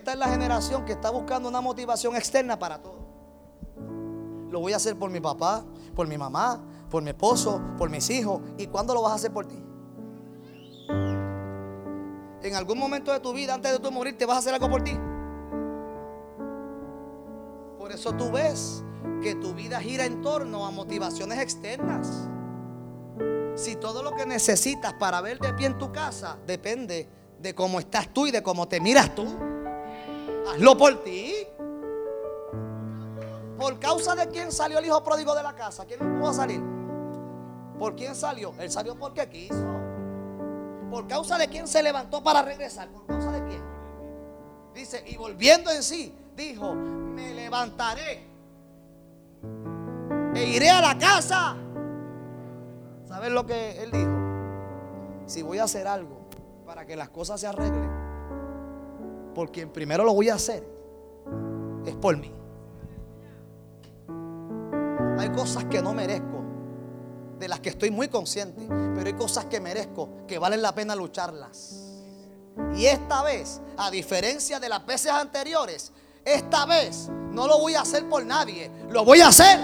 Esta es la generación que está buscando una motivación externa para todo. Lo voy a hacer por mi papá, por mi mamá, por mi esposo, por mis hijos. ¿Y cuándo lo vas a hacer por ti? En algún momento de tu vida, antes de tu morir, te vas a hacer algo por ti. Por eso tú ves que tu vida gira en torno a motivaciones externas. Si todo lo que necesitas para ver de pie en tu casa depende de cómo estás tú y de cómo te miras tú, hazlo por ti. ¿Por causa de quién salió el hijo pródigo de la casa? ¿Quién no pudo salir? ¿Por quién salió? Él salió porque quiso. ¿Por causa de quién se levantó para regresar? ¿Por causa de quién? Dice, y volviendo en sí, dijo, me levantaré e iré a la casa. ¿Sabes lo que él dijo? Si voy a hacer algo para que las cosas se arreglen, por quien primero lo voy a hacer es por mí. Hay cosas que no merezco, de las que estoy muy consciente, pero hay cosas que merezco, que valen la pena lucharlas. Y esta vez, a diferencia de las veces anteriores, esta vez no lo voy a hacer por nadie, lo voy a hacer.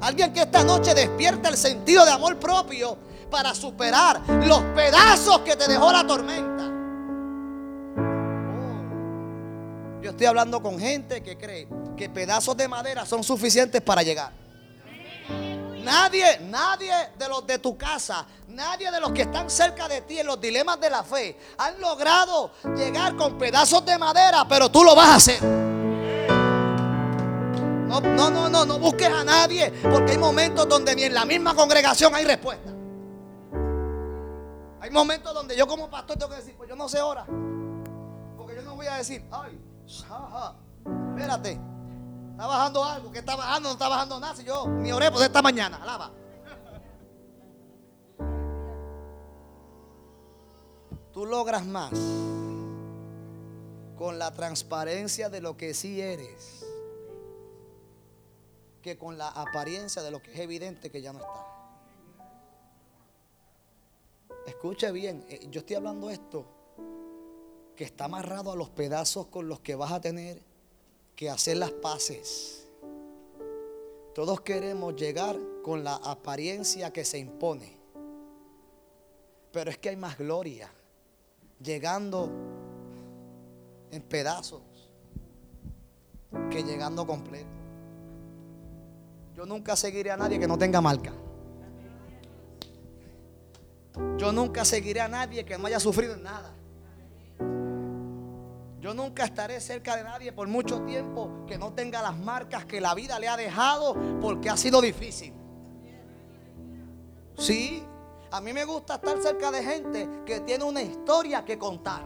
Alguien que esta noche despierta el sentido de amor propio para superar los pedazos que te dejó la tormenta. Oh. Yo estoy hablando con gente que cree que pedazos de madera son suficientes para llegar. Nadie, nadie de los de tu casa, nadie de los que están cerca de ti en los dilemas de la fe han logrado llegar con pedazos de madera, pero tú lo vas a hacer. No, no, no, no, no busques a nadie, porque hay momentos donde ni en la misma congregación hay respuesta. Hay momentos donde yo como pastor tengo que decir, pues yo no sé ahora. Porque yo no voy a decir, ay, jaja, espérate, Está bajando algo. ¿Qué está bajando? No está bajando nada. Si yo ni oré por esta mañana. Alaba. Tú logras más con la transparencia de lo que sí eres que con la apariencia de lo que es evidente que ya no está. Escuche bien, eh, yo estoy hablando esto que está amarrado a los pedazos con los que vas a tener que hacer las paces. Todos queremos llegar con la apariencia que se impone. Pero es que hay más gloria llegando en pedazos que llegando completo. Yo nunca seguiré a nadie que no tenga marca. Yo nunca seguiré a nadie que no haya sufrido en nada. Yo nunca estaré cerca de nadie por mucho tiempo que no tenga las marcas que la vida le ha dejado porque ha sido difícil. Sí, a mí me gusta estar cerca de gente que tiene una historia que contar.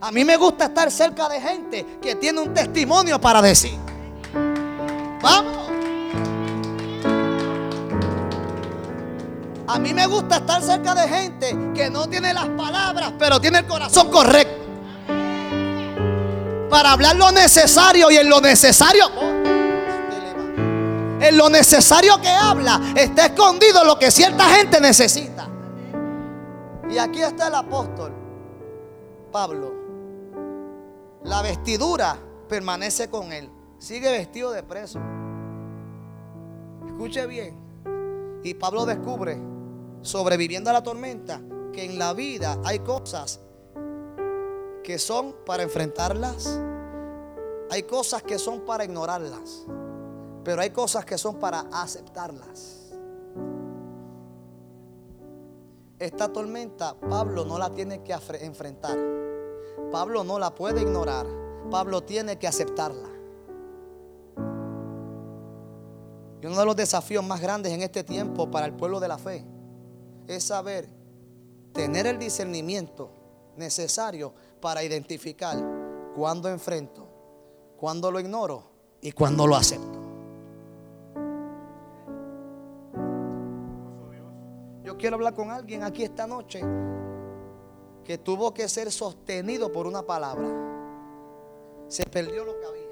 A mí me gusta estar cerca de gente que tiene un testimonio para decir. Vamos. A mí me gusta estar cerca de gente que no tiene las palabras, pero tiene el corazón correcto para hablar lo necesario y en lo necesario. En lo necesario que habla está escondido lo que cierta gente necesita. Y aquí está el apóstol Pablo La vestidura permanece con él. Sigue vestido de preso. Escuche bien. Y Pablo descubre, sobreviviendo a la tormenta, que en la vida hay cosas que son para enfrentarlas. Hay cosas que son para ignorarlas. Pero hay cosas que son para aceptarlas. Esta tormenta Pablo no la tiene que enfrentar. Pablo no la puede ignorar. Pablo tiene que aceptarla. Y uno de los desafíos más grandes en este tiempo para el pueblo de la fe es saber tener el discernimiento necesario para identificar cuándo enfrento, cuándo lo ignoro y cuándo lo acepto. Yo quiero hablar con alguien aquí esta noche que tuvo que ser sostenido por una palabra. Se perdió lo que había.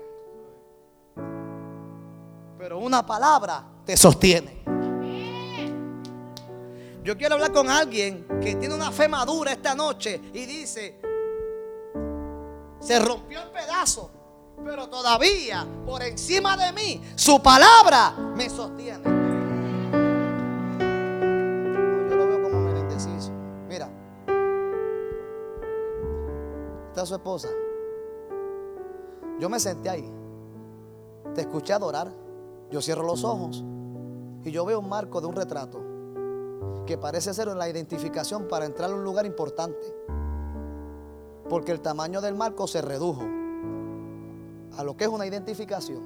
Pero una palabra te sostiene. Yo quiero hablar con alguien que tiene una fe madura esta noche y dice, se rompió el pedazo, pero todavía por encima de mí su palabra me sostiene. yo lo veo como. Mira, está su esposa. Yo me senté ahí, te escuché adorar, yo cierro los ojos y yo veo un marco de un retrato que parece ser la identificación para entrar a un lugar importante. Porque el tamaño del marco se redujo a lo que es una identificación.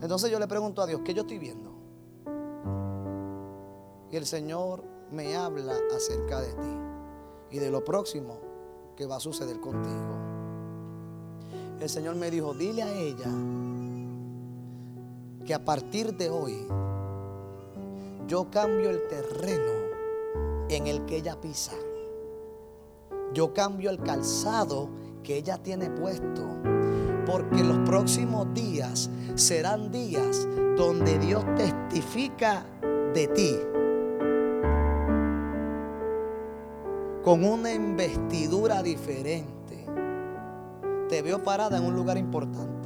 Entonces yo le pregunto a Dios, ¿qué yo estoy viendo? Y el Señor me habla acerca de ti y de lo próximo que va a suceder contigo. El Señor me dijo, dile a ella que a partir de hoy yo cambio el terreno en el que ella pisa. Yo cambio el calzado que ella tiene puesto. Porque los próximos días serán días donde Dios testifica de ti. Con una investidura diferente. Te veo parada en un lugar importante.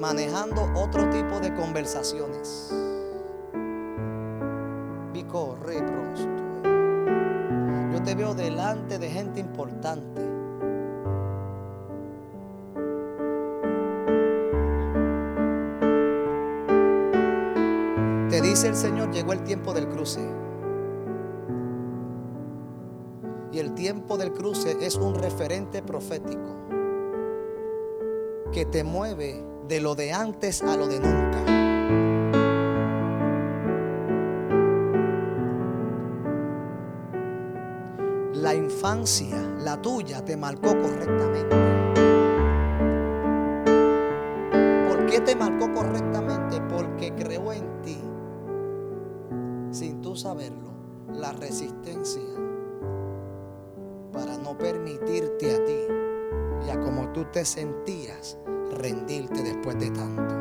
Manejando otro tipo de conversaciones. Yo te veo delante de gente importante. Te dice el Señor, llegó el tiempo del cruce. Y el tiempo del cruce es un referente profético que te mueve de lo de antes a lo de nunca. La infancia, la tuya, te marcó correctamente. ¿Por qué te marcó correctamente? Porque creó en ti, sin tú saberlo, la resistencia para no permitirte a ti y a como tú te sentías rendirte después de tanto.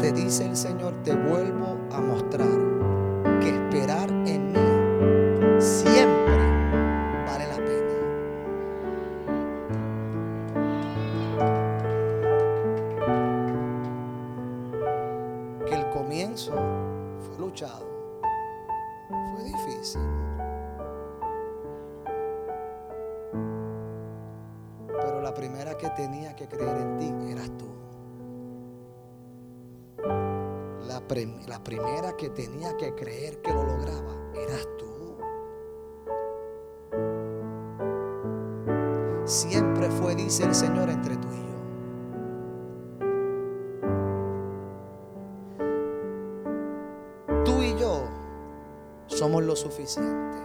Te dice el Señor, te vuelvo a mostrar que esperar en mí siempre vale la pena. Que el comienzo fue luchado, fue difícil. Primera que tenía que creer en ti eras tú. La, la primera que tenía que creer que lo lograba eras tú. Siempre fue, dice el Señor, entre tú y yo. Tú y yo somos lo suficiente,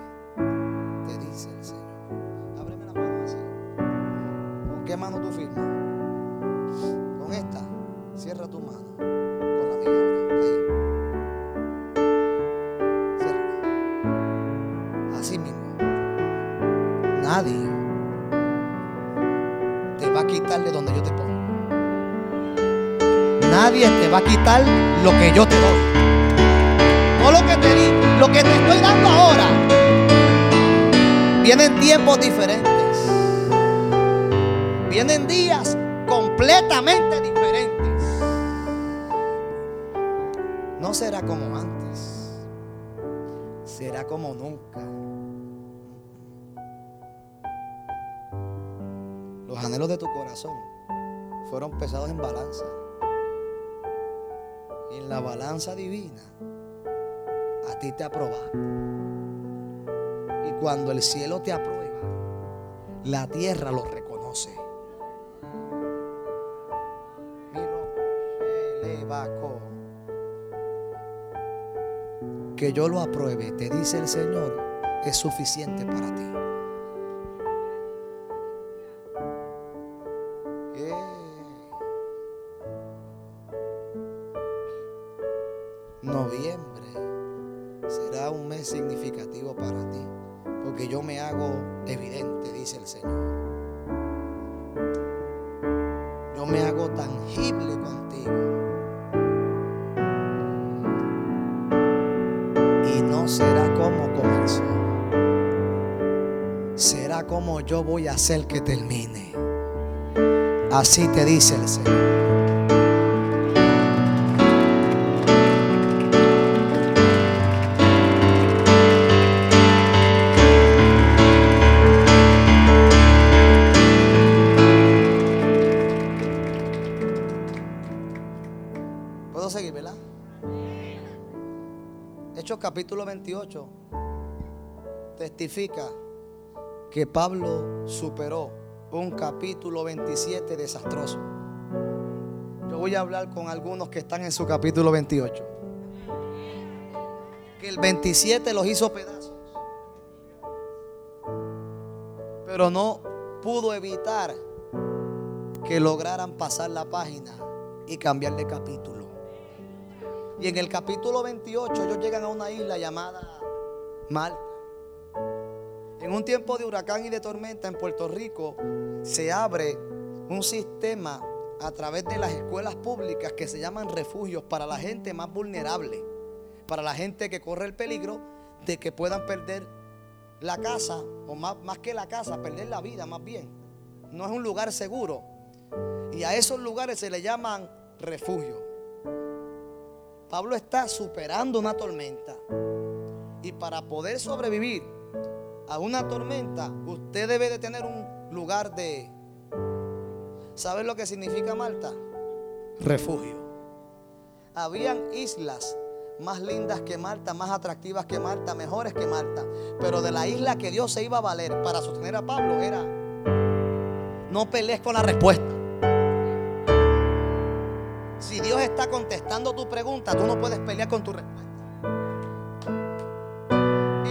quitar lo que yo te doy. No lo que te di, lo que te estoy dando ahora. Vienen tiempos diferentes. Vienen días completamente diferentes. No será como antes. Será como nunca. Los anhelos de tu corazón fueron pesados en balanza. La balanza divina, a ti te aprobaron. Y cuando el cielo te aprueba, la tierra lo reconoce. Que yo lo apruebe, te dice el Señor, es suficiente para ti. Hacer que termine. Así te dice el Señor. ¿Puedo seguir, verdad? Hechos capítulo 28 testifica que Pablo superó un capítulo 27 desastroso. Yo voy a hablar con algunos que están en su capítulo 28. Que el 27 los hizo pedazos. Pero no pudo evitar que lograran pasar la página y cambiar de capítulo. Y en el capítulo 28 ellos llegan a una isla llamada Malta. En un tiempo de huracán y de tormenta en Puerto Rico se abre un sistema a través de las escuelas públicas que se llaman refugios para la gente más vulnerable, para la gente que corre el peligro de que puedan perder la casa, o más, que la casa, perder la vida más bien. No es un lugar seguro. Y a esos lugares se le llaman refugios. Pablo está superando una tormenta. Y para poder sobrevivir a una tormenta, usted debe de tener un lugar de... ¿Sabes lo que significa Malta? Refugio. Habían islas más lindas que Malta, más atractivas que Malta, mejores que Malta. Pero de la isla que Dios se iba a valer para sostener a Pablo era, no pelees con la respuesta. Si Dios está contestando tu pregunta, tú no puedes pelear con tu respuesta.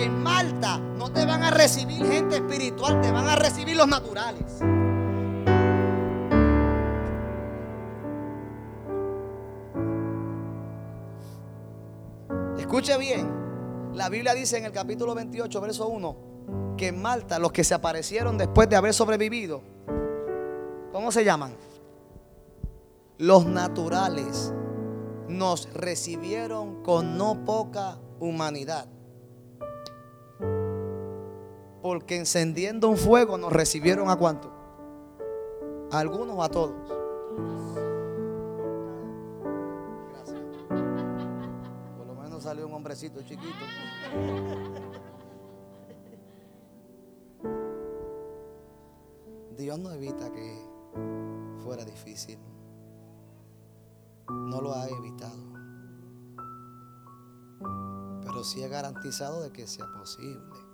En Malta no te van a recibir gente espiritual, te van a recibir los naturales. Escuche bien, la Biblia dice en el capítulo 28, verso 1, que en Malta los que se aparecieron después de haber sobrevivido, ¿cómo se llaman? Los naturales nos recibieron con no poca humanidad. Porque encendiendo un fuego nos recibieron a cuánto? ¿A algunos o a todos? Gracias. Por lo menos salió un hombrecito chiquito. Dios no evita que fuera difícil. No lo ha evitado. Pero sí ha garantizado de que sea posible.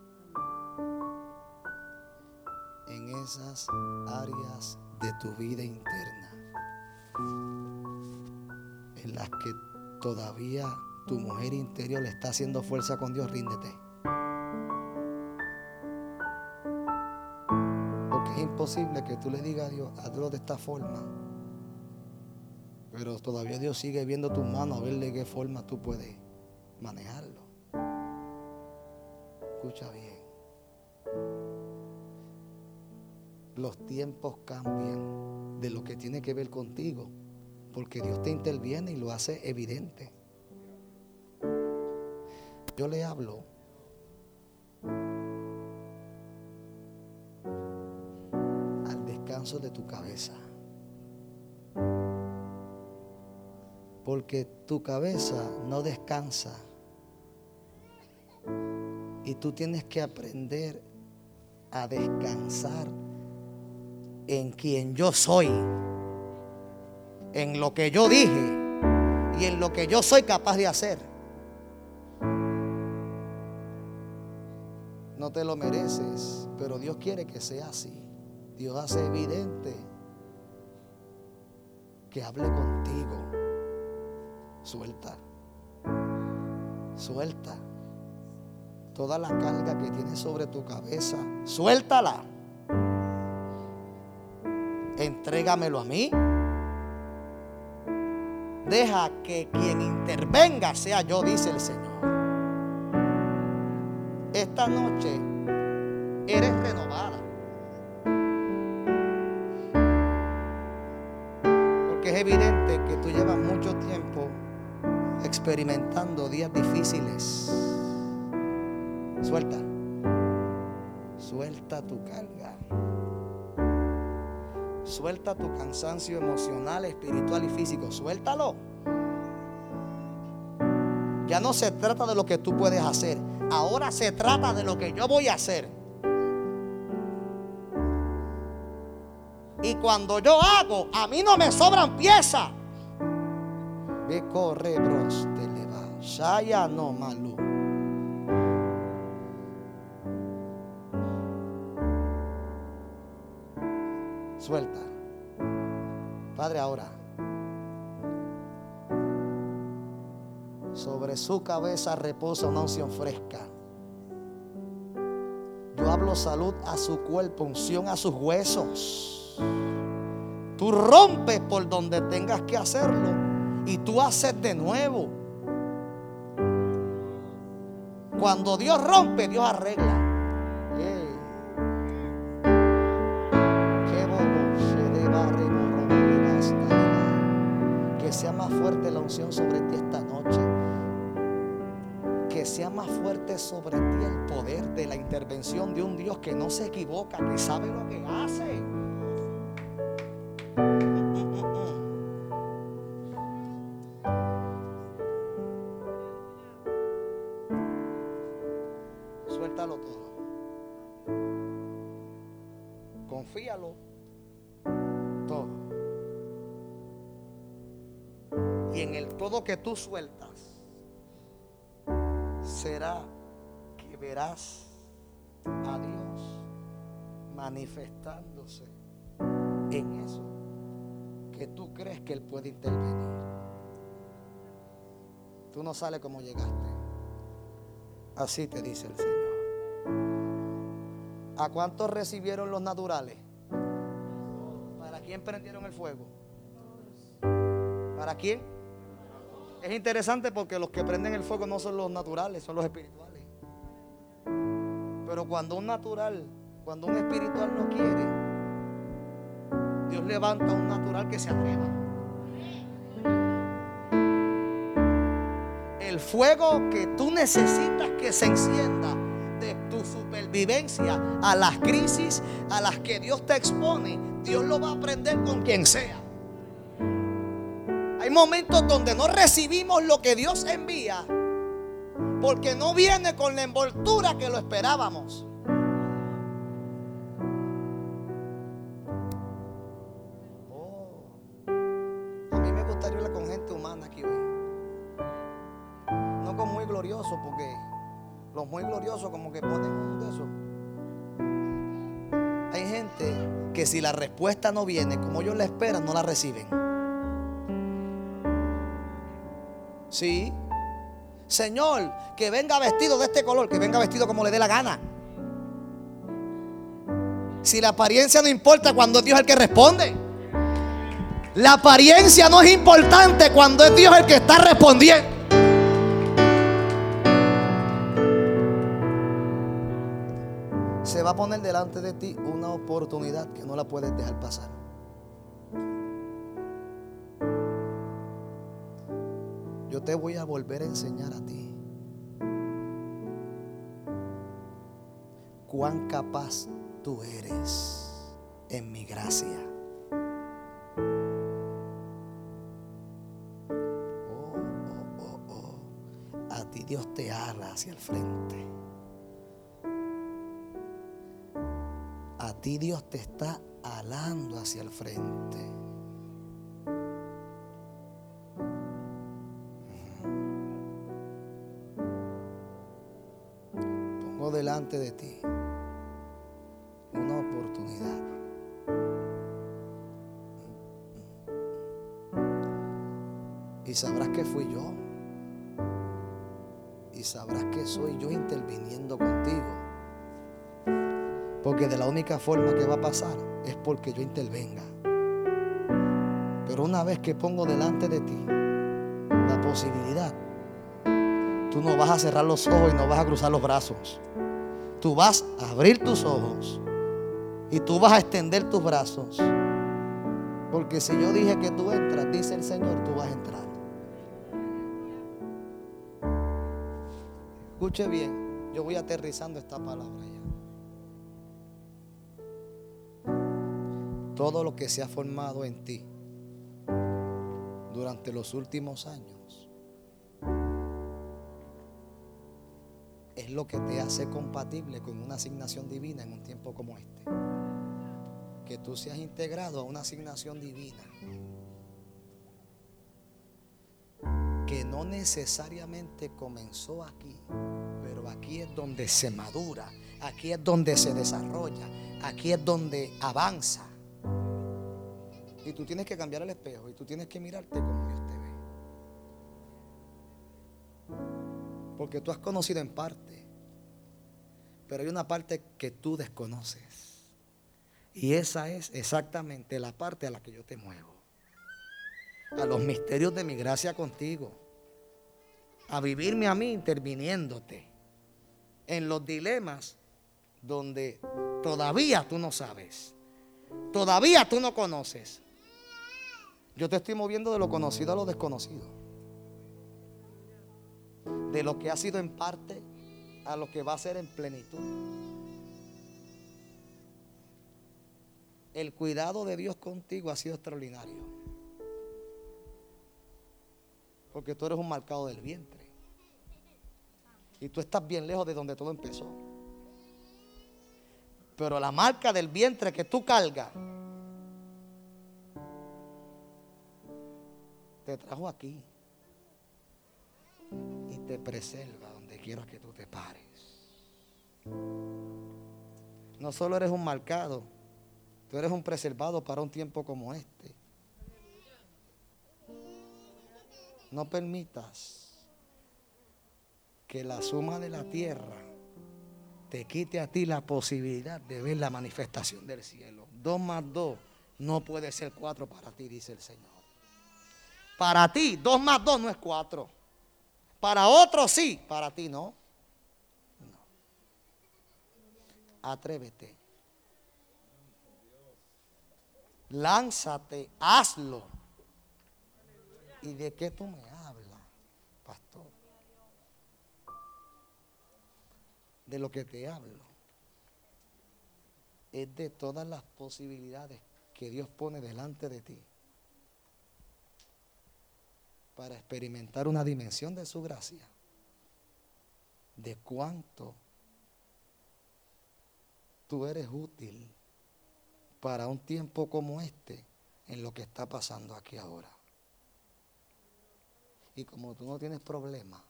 En esas áreas de tu vida interna. En las que todavía tu mujer interior le está haciendo fuerza con Dios, ríndete. Porque es imposible que tú le digas a Dios, hazlo de esta forma. Pero todavía Dios sigue viendo tus manos a ver de qué forma tú puedes manejarlo. Escucha bien. Los tiempos cambian de lo que tiene que ver contigo, porque Dios te interviene y lo hace evidente. Yo le hablo descanso de tu cabeza. Porque tu cabeza no descansa. Y tú tienes que aprender a descansar en quien yo soy, en lo que yo dije y en lo que yo soy capaz de hacer. No te lo mereces, pero Dios quiere que sea así. Dios hace evidente que hable contigo. Suelta. Suelta. Toda la carga que tienes sobre tu cabeza, suéltala. Entrégamelo a mí. Deja que quien intervenga sea yo, dice el Señor. Esta noche eres renovada. Porque es evidente que tú llevas mucho tiempo experimentando días difíciles. Suelta. Suelta tu carga. Suelta tu cansancio emocional, espiritual y físico. Suéltalo. Ya no se trata de lo que tú puedes hacer. Ahora se trata de lo que yo voy a hacer. Y cuando yo hago, a mí no me sobran piezas. Ve corre, bros, te. Shaya no malu. Padre, ahora. Sobre su cabeza reposa una unción fresca. Yo hablo salud a su cuerpo, unción a sus huesos. Tú rompes por donde tengas que hacerlo y tú haces de nuevo. Cuando Dios rompe, Dios arregla. Más fuerte la unción sobre ti esta noche. Que sea más fuerte sobre ti el poder de la intervención de un Dios que no se equivoca, que sabe lo que hace. Sueltas, será que verás a Dios manifestándose en eso que tú crees que Él puede intervenir. Tú no sales como llegaste. Así te dice el Señor. ¿A cuántos recibieron los naturales? ¿Para quién prendieron el fuego? ¿Para quién? Es interesante porque los que prenden el fuego no son los naturales, son los espirituales. Pero cuando un natural, cuando un espiritual no quiere, Dios levanta un natural que se atreva. El fuego que tú necesitas que se encienda de tu supervivencia a las crisis a las que Dios te expone, Dios lo va a prender con quien sea. Hay momentos donde no recibimos lo que Dios envía porque no viene con la envoltura que lo esperábamos. Oh, a mí me gustaría hablar con gente humana aquí hoy. No con muy glorioso, porque los muy gloriosos como que ponen de esos. Hay gente que si la respuesta no viene como ellos la esperan, no la reciben. Sí. Señor, que venga vestido de este color, que venga vestido como le dé la gana. Si la apariencia no importa cuando es Dios el que responde. La apariencia no es importante cuando es Dios el que está respondiendo. Se va a poner delante de ti una oportunidad que no la puedes dejar pasar. Te voy a volver a enseñar a ti cuán capaz tú eres en mi gracia. Oh, oh, oh. A ti Dios te ala hacia el frente. A ti Dios te está alando hacia el frente. De ti una oportunidad. Y sabrás que fui yo. Y sabrás que soy yo interviniendo contigo. Porque de la única forma que va a pasar es porque yo intervenga. Pero una vez que pongo delante de ti la posibilidad, tú no vas a cerrar los ojos y no vas a cruzar los brazos. Tú vas a abrir tus ojos y tú vas a extender tus brazos. Porque si yo dije que tú entras, dice el Señor, tú vas a entrar. Escuche bien, yo voy aterrizando esta palabra ya. Todo lo que se ha formado en ti durante los últimos años es lo que te hace compatible con una asignación divina en un tiempo como este. Que tú seas integrado a una asignación divina. Que no necesariamente comenzó aquí, pero aquí es donde se madura, aquí es donde se desarrolla, aquí es donde avanza. Y tú tienes que cambiar el espejo y tú tienes que mirarte como Porque tú has conocido en parte, pero hay una parte que tú desconoces. Y esa es exactamente la parte a la que yo te muevo. A los misterios de mi gracia contigo. A vivirme a mí interviniéndote en los dilemas donde todavía tú no sabes. Todavía tú no conoces. Yo te estoy moviendo de lo conocido a lo desconocido. De lo que ha sido en parte a lo que va a ser en plenitud. El cuidado de Dios contigo ha sido extraordinario. Porque tú eres un marcado del vientre. Y tú estás bien lejos de donde todo empezó. Pero la marca del vientre que tú cargas te trajo aquí te preserva donde quieras que tú te pares. No solo eres un marcado, tú eres un preservado para un tiempo como este. No permitas que la suma de la tierra te quite a ti la posibilidad de ver la manifestación del cielo. Dos más dos no puede ser cuatro para ti, dice el Señor. Para ti, dos más dos no es cuatro. Para otros sí, para ti no. No. Atrévete. Lánzate, hazlo. ¿Y de qué tú me hablas, pastor? De lo que te hablo. Es de todas las posibilidades que Dios pone delante de ti para experimentar una dimensión de su gracia, de cuánto tú eres útil para un tiempo como este en lo que está pasando aquí ahora. Y como tú no tienes problema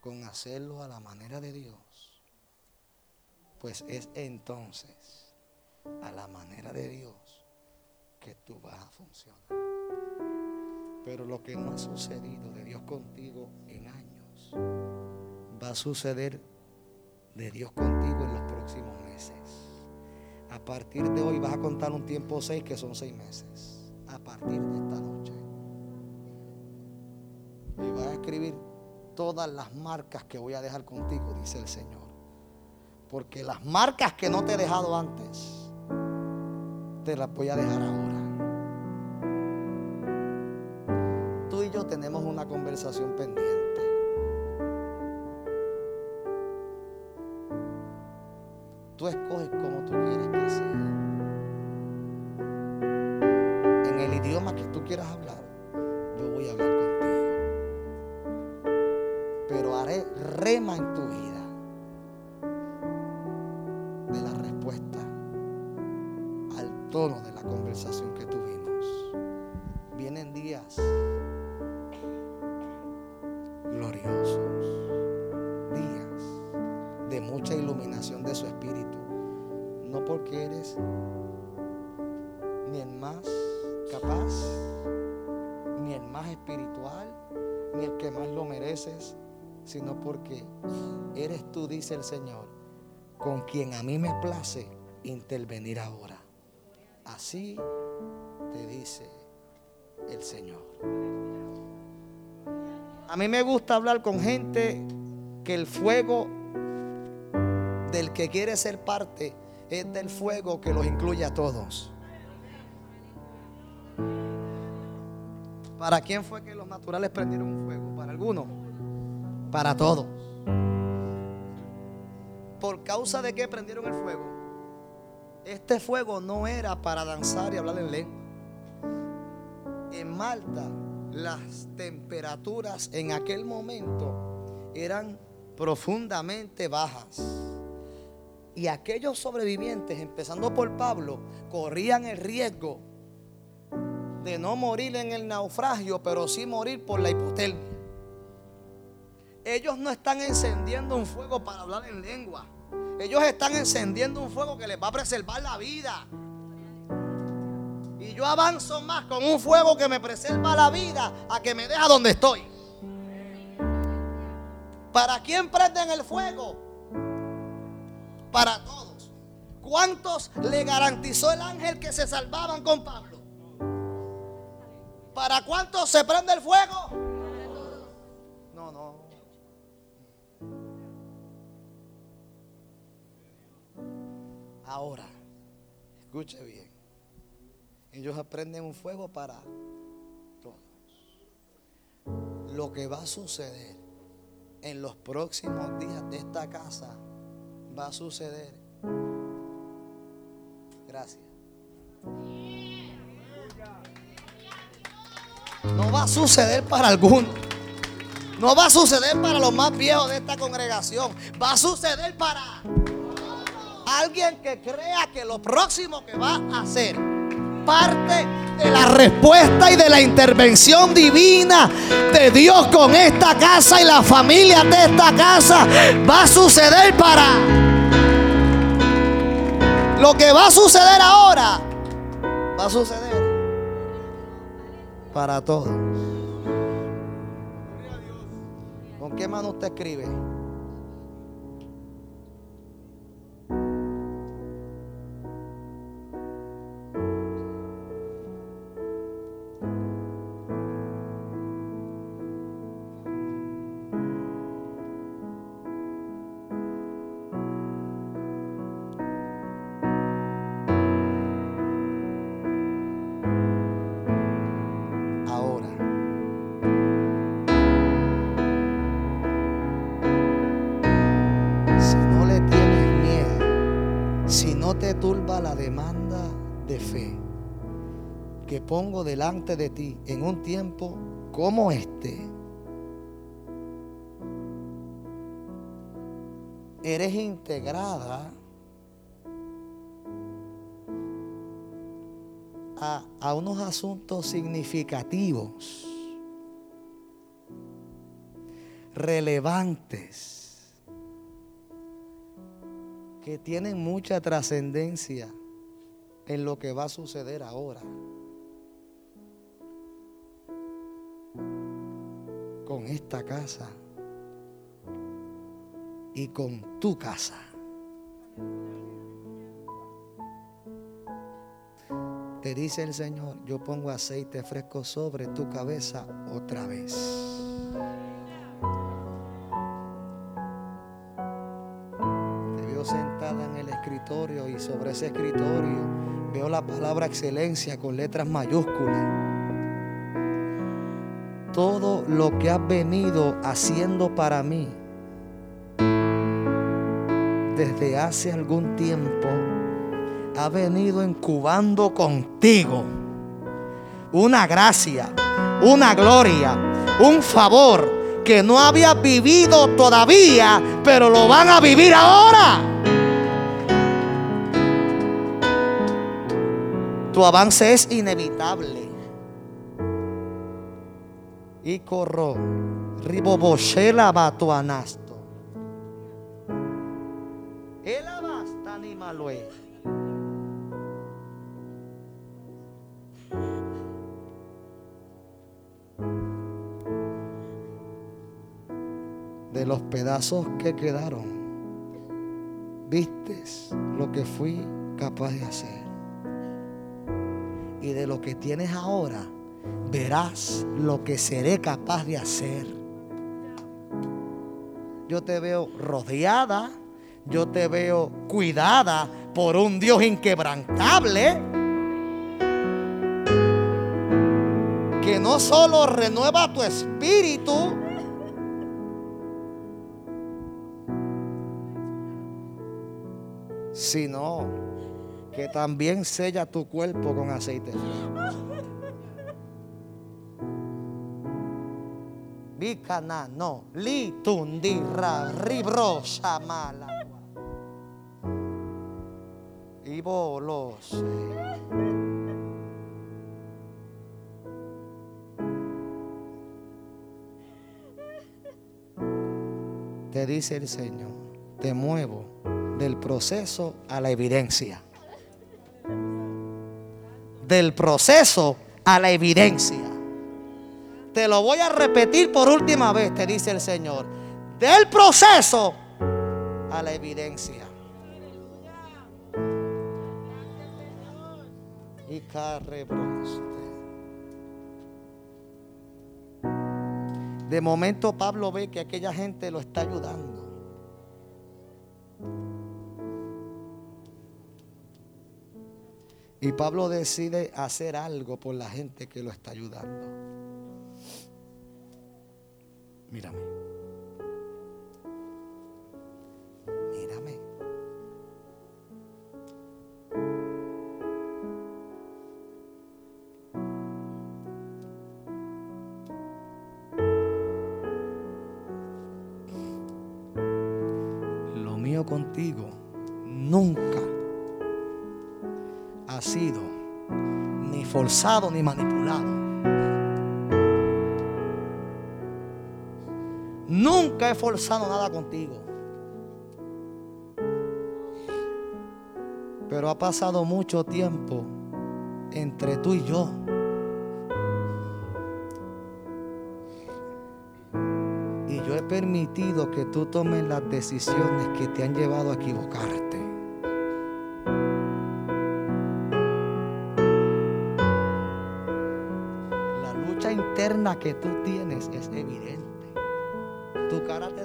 con hacerlo a la manera de Dios, pues es entonces a la manera de Dios que tú vas a funcionar. Pero lo que no ha sucedido de Dios contigo en años, va a suceder de Dios contigo en los próximos meses. A partir de hoy vas a contar un tiempo seis que son seis meses. A partir de esta noche. Y vas a escribir todas las marcas que voy a dejar contigo, dice el Señor. Porque las marcas que no te he dejado antes, te las voy a dejar ahora. Cómo tú quieres que sea. En el idioma que tú quieras hablar, yo voy a hablar contigo. Pero haré rema en tu sino porque eres tú, dice el Señor, con quien a mí me place intervenir ahora. Así te dice el Señor. A mí me gusta hablar con gente que el fuego del que quiere ser parte es del fuego que los incluye a todos. ¿Para quién fue que los naturales prendieron un fuego? ¿Para algunos? Para todos. ¿Por causa de qué prendieron el fuego? Este fuego no era para danzar y hablar en lengua. En Malta, las temperaturas en aquel momento eran profundamente bajas. Y aquellos sobrevivientes, empezando por Pablo, corrían el riesgo de no morir en el naufragio, pero sí morir por la hipotermia. Ellos no están encendiendo un fuego para hablar en lengua. Ellos están encendiendo un fuego que les va a preservar la vida. Y yo avanzo más con un fuego que me preserva la vida a que me deja donde estoy. ¿Para quién prenden el fuego? Para todos. ¿Cuántos le garantizó el ángel que se salvaban con Pablo? ¿Para cuántos se prende el fuego? Ahora, escuche bien. Ellos aprenden un fuego para todos. Lo que va a suceder en los próximos días de esta casa va a suceder. Gracias. No va a suceder para algunos. No va a suceder para los más viejos de esta congregación. Va a suceder para alguien que crea que lo próximo que va a hacer parte de la respuesta y de la intervención divina de Dios con esta casa y la familia de esta casa va a suceder para lo que va a suceder ahora va a suceder para todos. ¿Con qué mano usted escribe? Pongo delante de ti en un tiempo como este, eres integrada a, a unos asuntos significativos, relevantes, que tienen mucha trascendencia en lo que va a suceder ahora. Con esta casa y con tu casa. Te dice el Señor, yo pongo aceite fresco sobre tu cabeza otra vez. Te veo sentada en el escritorio y sobre ese escritorio veo la palabra excelencia con letras mayúsculas. Todo lo que has venido haciendo para mí desde hace algún tiempo ha venido incubando contigo una gracia, una gloria, un favor que no había vivido todavía, pero lo van a vivir ahora. Tu avance es inevitable. Y corro, riboboshela batuanasto. El abasta ni malue. De los pedazos que quedaron, vistes lo que fui capaz de hacer. Y de lo que tienes ahora, verás lo que seré capaz de hacer. Yo te veo rodeada, yo te veo cuidada por un Dios inquebrantable. Que no solo renueva tu espíritu, sino que también sella tu cuerpo con aceite Bicana, no, li tundira, ribro, shamala. Y bolos. Te dice el Señor, te muevo del proceso a la evidencia. Del proceso a la evidencia. Te lo voy a repetir por última vez, te dice el Señor. Del proceso a la evidencia. Y carrebroste. De momento Pablo ve que aquella gente lo está ayudando. Y Pablo decide hacer algo por la gente que lo está ayudando. Mírame. Mírame. Lo mío contigo nunca ha sido ni forzado ni manipulado. He forzado nada contigo. Pero ha pasado mucho tiempo entre tú y yo. Y yo he permitido que tú tomes las decisiones que te han llevado a equivocarte. La lucha interna que tú tienes es evidente. Tu cara te.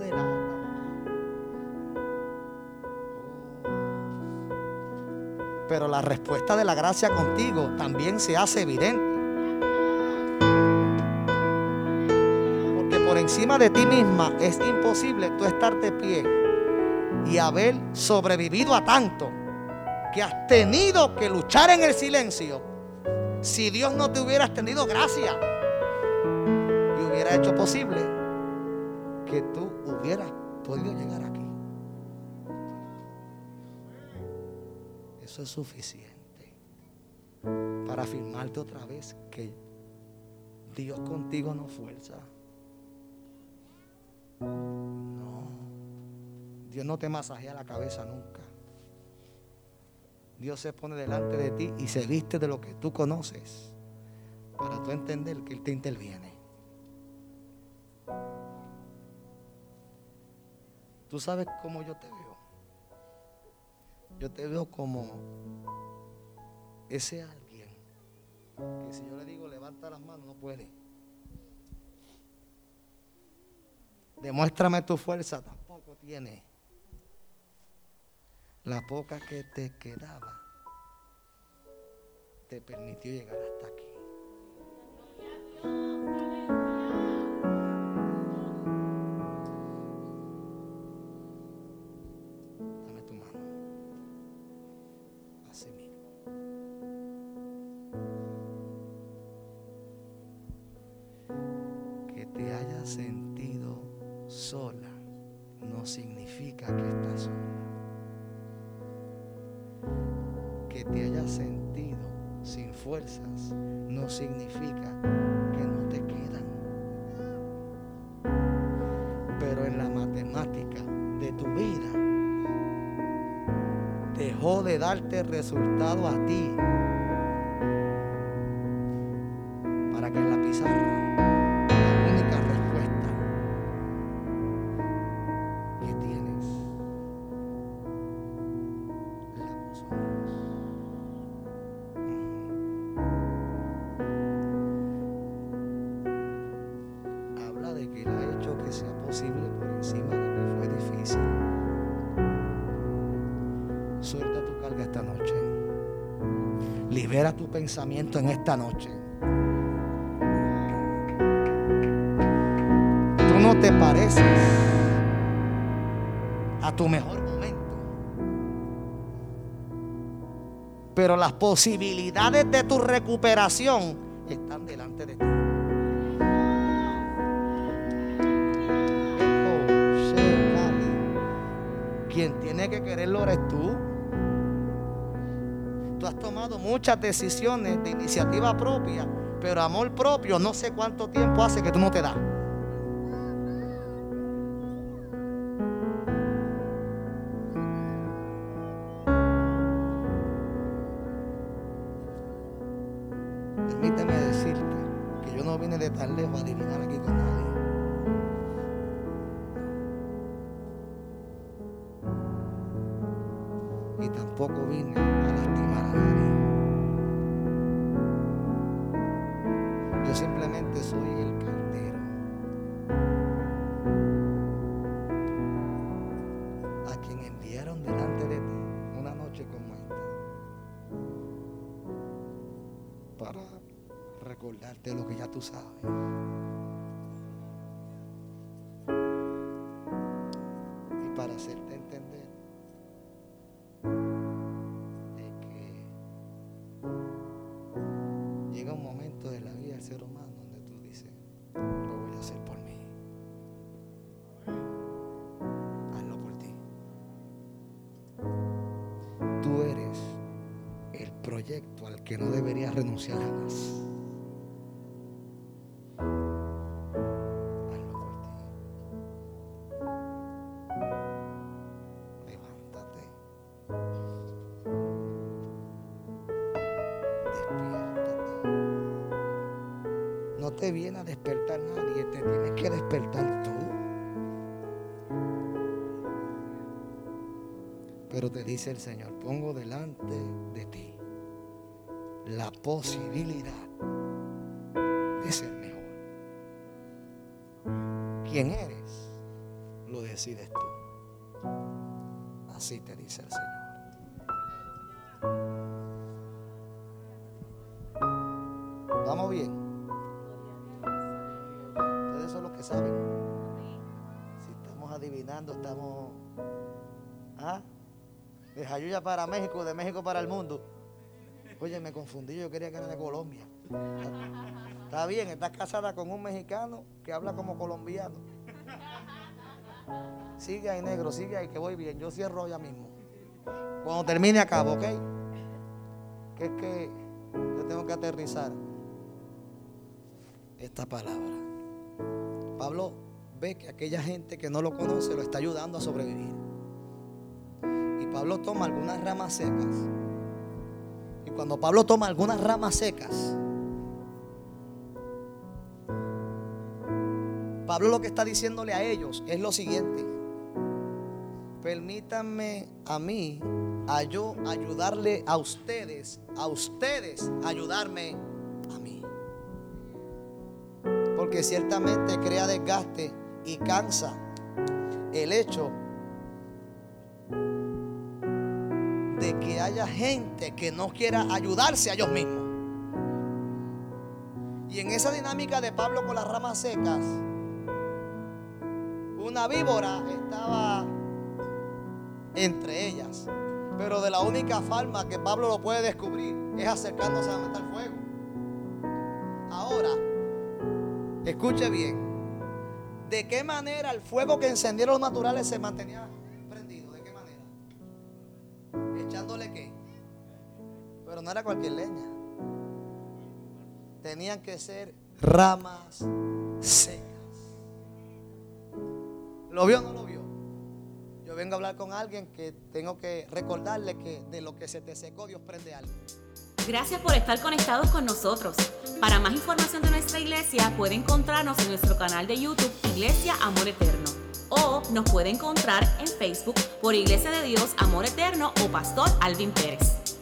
Pero la respuesta de la gracia contigo también se hace evidente. Porque por encima de ti misma es imposible tú estar de pie y haber sobrevivido a tanto que has tenido que luchar en el silencio si Dios no te hubiera extendido gracia y hubiera hecho posible que tú hubieras podido llegar aquí. Eso es suficiente para afirmarte otra vez que Dios contigo no fuerza. No. Dios no te masajea la cabeza nunca. Dios se pone delante de ti y se viste de lo que tú conoces para tú entender que Él te interviene. Tú sabes cómo yo te veo. Yo te veo como ese alguien que si yo le digo levanta las manos no puede. Demuéstrame tu fuerza, tampoco tiene. La poca que te quedaba te permitió llegar hasta aquí. Darte resultado a ti pensamiento en esta noche. Tú no te pareces a tu mejor momento. Pero las posibilidades de tu recuperación están delante de ti. Muchas decisiones de iniciativa propia, pero amor propio no sé cuánto tiempo hace que tú no te das. Tú. Pero te dice el Señor, pongo delante de ti la posibilidad de ser mejor. ¿Quién eres? Lo decides tú. Así te dice el Señor. Jayuya para México, de México para el mundo. Oye, me confundí, yo quería que era de Colombia. Está bien, estás casada con un mexicano que habla como colombiano. Sigue ahí, negro, sigue ahí, que voy bien. Yo cierro ya mismo. Cuando termine acabo, ¿ok? Que es que yo tengo que aterrizar esta palabra. Pablo ve que aquella gente que no lo conoce lo está ayudando a sobrevivir. Pablo toma algunas ramas secas. Y cuando Pablo toma algunas ramas secas, Pablo lo que está diciéndole a ellos es lo siguiente. Permítanme a mí, a yo ayudarle a ustedes, a ustedes ayudarme a mí. Porque ciertamente crea desgaste y cansa el hecho que haya gente que no quiera ayudarse a ellos mismos. Y en esa dinámica de Pablo con las ramas secas, una víbora estaba entre ellas. Pero de la única forma que Pablo lo puede descubrir es acercándose a fuego. Ahora, escuche bien. ¿De qué manera el fuego que encendieron los naturales se mantenía ¿Echándole qué? Pero no era cualquier leña. Tenían que ser ramas secas. ¿Lo vio o no lo vio? Yo vengo a hablar con alguien que tengo que recordarle que de lo que se te secó Dios prende algo. Gracias por estar conectados con nosotros. Para más información de nuestra iglesia puede encontrarnos en nuestro canal de YouTube Iglesia Amor Eterno o nos puede encontrar en Facebook por Iglesia de Dios Amor Eterno o Pastor Alvin Pérez.